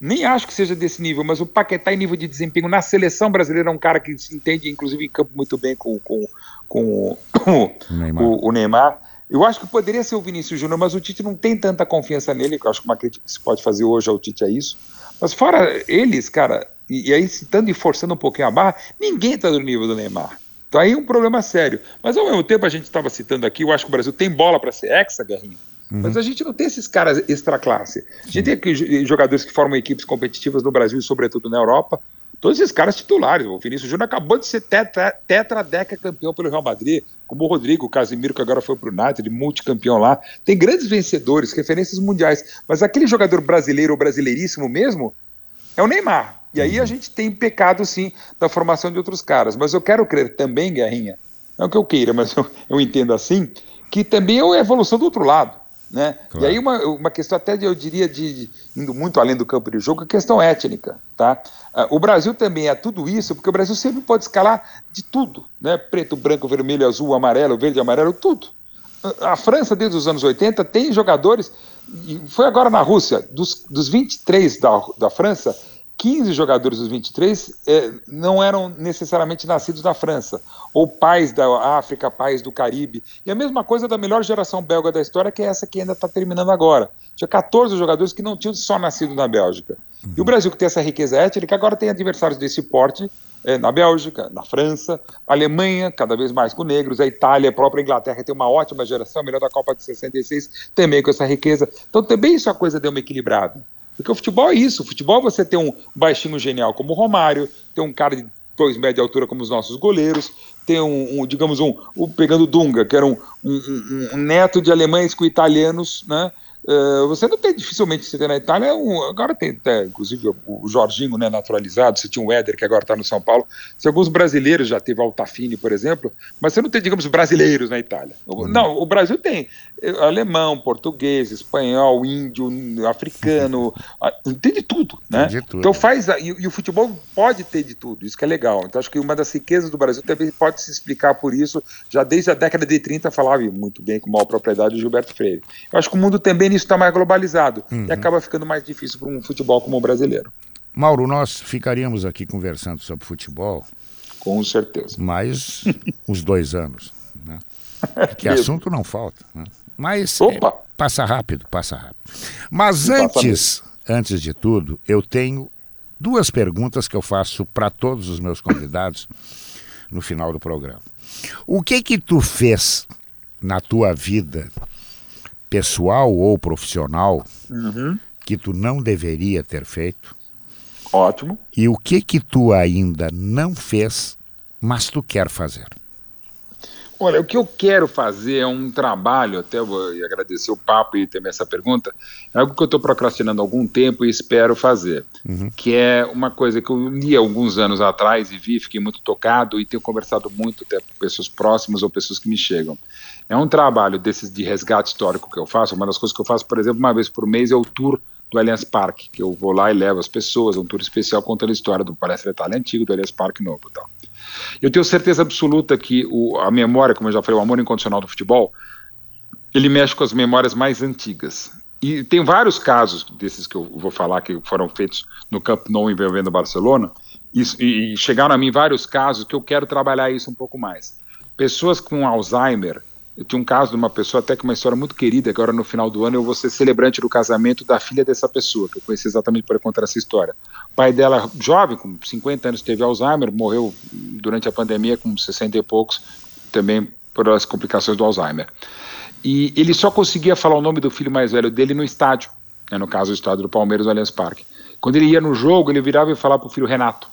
nem acho que seja desse nível, mas o Paquetá em nível de desempenho na seleção brasileira é um cara que se entende, inclusive, em campo muito bem com, com, com *coughs* o, Neymar. O, o, Neymar. Eu acho que poderia ser o Vinícius Júnior, mas o Tite não tem tanta confiança nele, que eu acho que uma crítica que se pode fazer hoje ao Tite é isso. Mas fora eles, cara, e, e aí citando e forçando um pouquinho a barra, ninguém está no nível do Neymar. Então aí é um problema sério. Mas ao mesmo tempo a gente estava citando aqui, eu acho que o Brasil tem bola para ser exa, Guerrinho. Uhum. Mas a gente não tem esses caras extra classe. A gente tem aqui jogadores que formam equipes competitivas no Brasil e, sobretudo, na Europa. Todos esses caras titulares. O Vinícius Júnior acabou de ser tetra, tetradeca campeão pelo Real Madrid, como o Rodrigo, o Casimiro, que agora foi para o United, multicampeão lá. Tem grandes vencedores, referências mundiais. Mas aquele jogador brasileiro ou brasileiríssimo mesmo é o Neymar. E aí a uhum. gente tem pecado, sim, da formação de outros caras. Mas eu quero crer também, Guerrinha, não que eu queira, mas eu, eu entendo assim, que também é a evolução do outro lado. Né? Claro. E aí uma, uma questão até, de, eu diria, de, de, indo muito além do campo de jogo, a questão étnica. Tá? Uh, o Brasil também é tudo isso, porque o Brasil sempre pode escalar de tudo, né? preto, branco, vermelho, azul, amarelo, verde, amarelo, tudo. A França, desde os anos 80, tem jogadores, e foi agora na Rússia, dos, dos 23 da, da França, 15 jogadores dos 23 eh, não eram necessariamente nascidos na França, ou pais da África, pais do Caribe. E a mesma coisa da melhor geração belga da história, que é essa que ainda está terminando agora. Tinha 14 jogadores que não tinham só nascido na Bélgica. Uhum. E o Brasil, que tem essa riqueza étnica, agora tem adversários desse porte eh, na Bélgica, na França, Alemanha, cada vez mais com negros, a Itália, a própria Inglaterra tem uma ótima geração, melhor da Copa de 66, também com essa riqueza. Então também isso a coisa deu uma equilibrada. Porque o futebol é isso. O futebol é você tem um baixinho genial como o Romário, tem um cara de dois metros de altura como os nossos goleiros, tem um, um digamos, um, um, pegando Dunga, que era um, um, um neto de alemães com italianos, né? Uh, você não tem dificilmente você tem na Itália um, agora tem até, inclusive o Jorginho né, naturalizado, você tinha o Éder que agora está no São Paulo, se alguns brasileiros já teve Altafini, por exemplo, mas você não tem, digamos, brasileiros na Itália. Uhum. Não, o Brasil tem eh, alemão, português, espanhol, índio, africano, *laughs* tem de tudo, né? De tudo. Então faz e, e, o futebol pode ter de tudo, isso que é legal. Então acho que uma das riquezas do Brasil também pode se explicar por isso. Já desde a década de 30 falava muito bem com maior propriedade o Gilberto Freire. Eu acho que o mundo também isso está mais globalizado uhum. e acaba ficando mais difícil para um futebol como o brasileiro. Mauro, nós ficaríamos aqui conversando sobre futebol. Com certeza. Mais *laughs* uns dois anos. Né? *laughs* Que assunto não falta. Né? Mas é, passa rápido, passa rápido. Mas antes, antes de tudo, eu tenho duas perguntas que eu faço para todos os meus convidados no final do programa. O que que tu fez na tua vida pessoal ou profissional uhum. que tu não deveria ter feito? Ótimo. E o que que tu ainda não fez, mas tu quer fazer? Olha, o que eu quero fazer é um trabalho, até vou agradecer o papo e também essa pergunta, é algo que eu estou procrastinando há algum tempo e espero fazer, uhum. que é uma coisa que eu li alguns anos atrás e vi, fiquei muito tocado e tenho conversado muito até com pessoas próximas ou pessoas que me chegam. É um trabalho desses de resgate histórico que eu faço, uma das coisas que eu faço, por exemplo, uma vez por mês é o tour do Allianz Parque, que eu vou lá e levo as pessoas, é um tour especial contando a história do Palestra Itália antigo, do Allianz Parque novo e tal. Eu tenho certeza absoluta que o, a memória, como eu já falei, o amor incondicional do futebol, ele mexe com as memórias mais antigas. E tem vários casos desses que eu vou falar que foram feitos no Camp Nou envolvendo Barcelona, e, e chegaram a mim vários casos que eu quero trabalhar isso um pouco mais. Pessoas com Alzheimer, eu tinha um caso de uma pessoa, até que uma história muito querida, que agora no final do ano eu vou ser celebrante do casamento da filha dessa pessoa, que eu conheci exatamente para contar essa história. O pai dela, jovem, com 50 anos, teve Alzheimer, morreu durante a pandemia com 60 e poucos, também por as complicações do Alzheimer. E ele só conseguia falar o nome do filho mais velho dele no estádio, né, no caso o estádio do Palmeiras, no Allianz Parque. Quando ele ia no jogo, ele virava e falava para o filho Renato.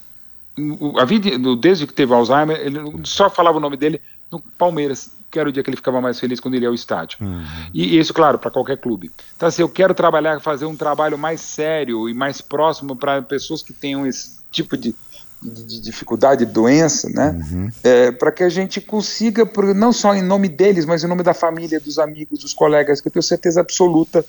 A vida, desde que teve Alzheimer, ele só falava o nome dele no Palmeiras que era o dia que ele ficava mais feliz quando ele ia ao estádio. Uhum. E isso, claro, para qualquer clube. Então, assim, eu quero trabalhar, fazer um trabalho mais sério e mais próximo para pessoas que tenham esse tipo de, de, de dificuldade, de doença, né? Uhum. É, para que a gente consiga, não só em nome deles, mas em nome da família, dos amigos, dos colegas, que eu tenho certeza absoluta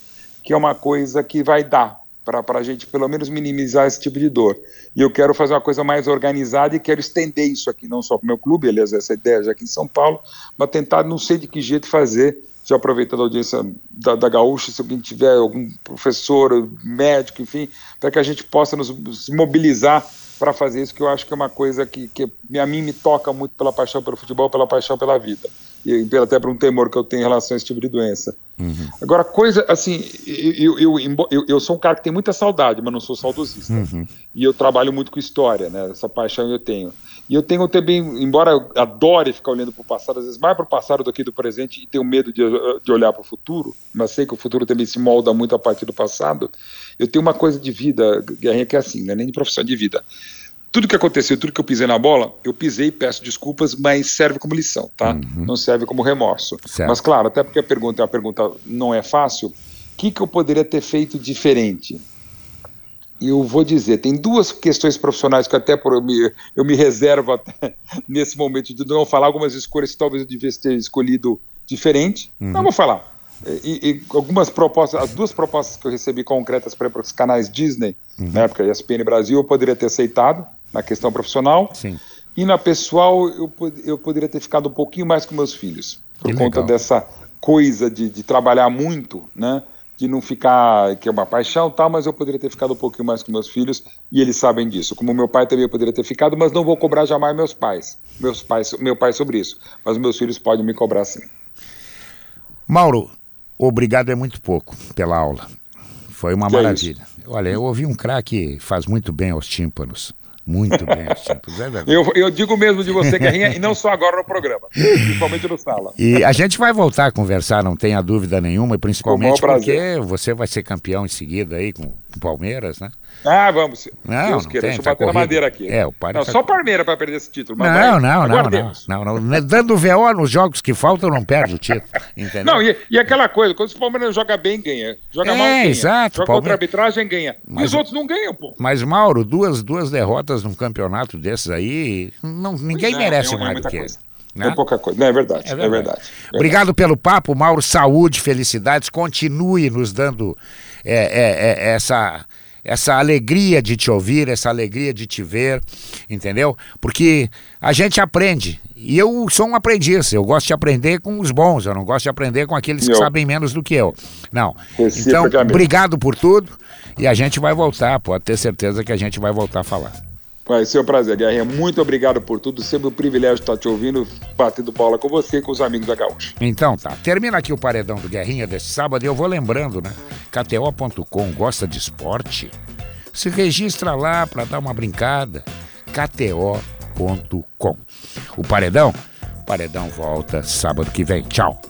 que é uma coisa que vai dar para a gente pelo menos minimizar esse tipo de dor. E eu quero fazer uma coisa mais organizada e quero estender isso aqui, não só para o meu clube, aliás, essa ideia já aqui em São Paulo, mas tentar, não sei de que jeito fazer, já aproveitando a audiência da, da Gaúcha, se alguém tiver algum professor, médico, enfim, para que a gente possa nos, nos mobilizar para fazer isso, que eu acho que é uma coisa que, que a mim me toca muito pela paixão pelo futebol, pela paixão pela vida. E até por um temor que eu tenho em relação a esse tipo de doença. Uhum. Agora, coisa assim, eu, eu, eu, eu, sou um cara que tem muita saudade, mas não sou saudosista. Uhum. E eu trabalho muito com história, né? Essa paixão eu tenho. E eu tenho também, embora eu adore ficar olhando para o passado, às vezes mais para o passado do que do presente, e tenho medo de, de olhar para o futuro, mas sei que o futuro também se molda muito a partir do passado. Eu tenho uma coisa de vida, Guerrinha, que é assim, né? nem de profissão de vida tudo que aconteceu, tudo que eu pisei na bola, eu pisei, peço desculpas, mas serve como lição, tá? Uhum. Não serve como remorso. Certo. Mas claro, até porque a pergunta, a pergunta não é fácil, o que, que eu poderia ter feito diferente? E eu vou dizer, tem duas questões profissionais que até por, eu, me, eu me reservo até *laughs* nesse momento de não falar algumas escolhas que talvez eu devesse ter escolhido diferente. Uhum. Não vou falar. E, e, algumas propostas, as duas propostas que eu recebi concretas para os canais Disney, uhum. na época ESPN Brasil, eu poderia ter aceitado na questão profissional. Sim. E na pessoal, eu, eu poderia ter ficado um pouquinho mais com meus filhos, por que conta legal. dessa coisa de, de trabalhar muito, né? de não ficar, que é uma paixão tal, mas eu poderia ter ficado um pouquinho mais com meus filhos e eles sabem disso. Como meu pai também poderia ter ficado, mas não vou cobrar jamais meus pais, meus pais, meu pai sobre isso. Mas meus filhos podem me cobrar sim. Mauro, obrigado é muito pouco pela aula. Foi uma que é maravilha. É Olha, eu ouvi um craque faz muito bem aos tímpanos. Muito bem, Chimpos, é verdade. Eu, eu digo mesmo de você, Guerrinha, e não só agora no programa, principalmente no Sala. E a gente vai voltar a conversar, não tenha dúvida nenhuma, principalmente porque você vai ser campeão em seguida aí com o Palmeiras, né? Ah, vamos. Não, Deus não queira, tem, deixa eu tá bater corrido. na madeira aqui. É, o não, tá... só Palmeiras para perder esse título. Não, não, não, não, não, não, não. Dando VO nos jogos que faltam, não perde o título. Entendeu? Não, e, e aquela coisa, quando o Palmeiras joga bem, ganha. Joga é, mal, ganha. Exato, joga Palmeiras... contra a arbitragem, ganha. Mas, e os outros não ganham, pô. Mas, Mauro, duas, duas derrotas num campeonato desses aí, não, ninguém é, merece é, mais do que isso. Né? É pouca coisa. Não, é verdade, é verdade. É verdade. Obrigado pelo papo, Mauro. Saúde, felicidades. Continue nos dando é, é, é, essa essa alegria de te ouvir, essa alegria de te ver, entendeu? Porque a gente aprende. E eu sou um aprendiz, eu gosto de aprender com os bons, eu não gosto de aprender com aqueles que eu. sabem menos do que eu. Não. Então, obrigado por tudo e a gente vai voltar, pode ter certeza que a gente vai voltar a falar. Vai ser um prazer, Guerrinha. Muito obrigado por tudo. Sempre um privilégio estar te ouvindo, batendo bola com você e com os amigos da Gaúcha. Então tá. Termina aqui o paredão do Guerrinha desse sábado e eu vou lembrando, né? KTO.com gosta de esporte? Se registra lá para dar uma brincada. KTO.com. O paredão? O paredão volta sábado que vem. Tchau.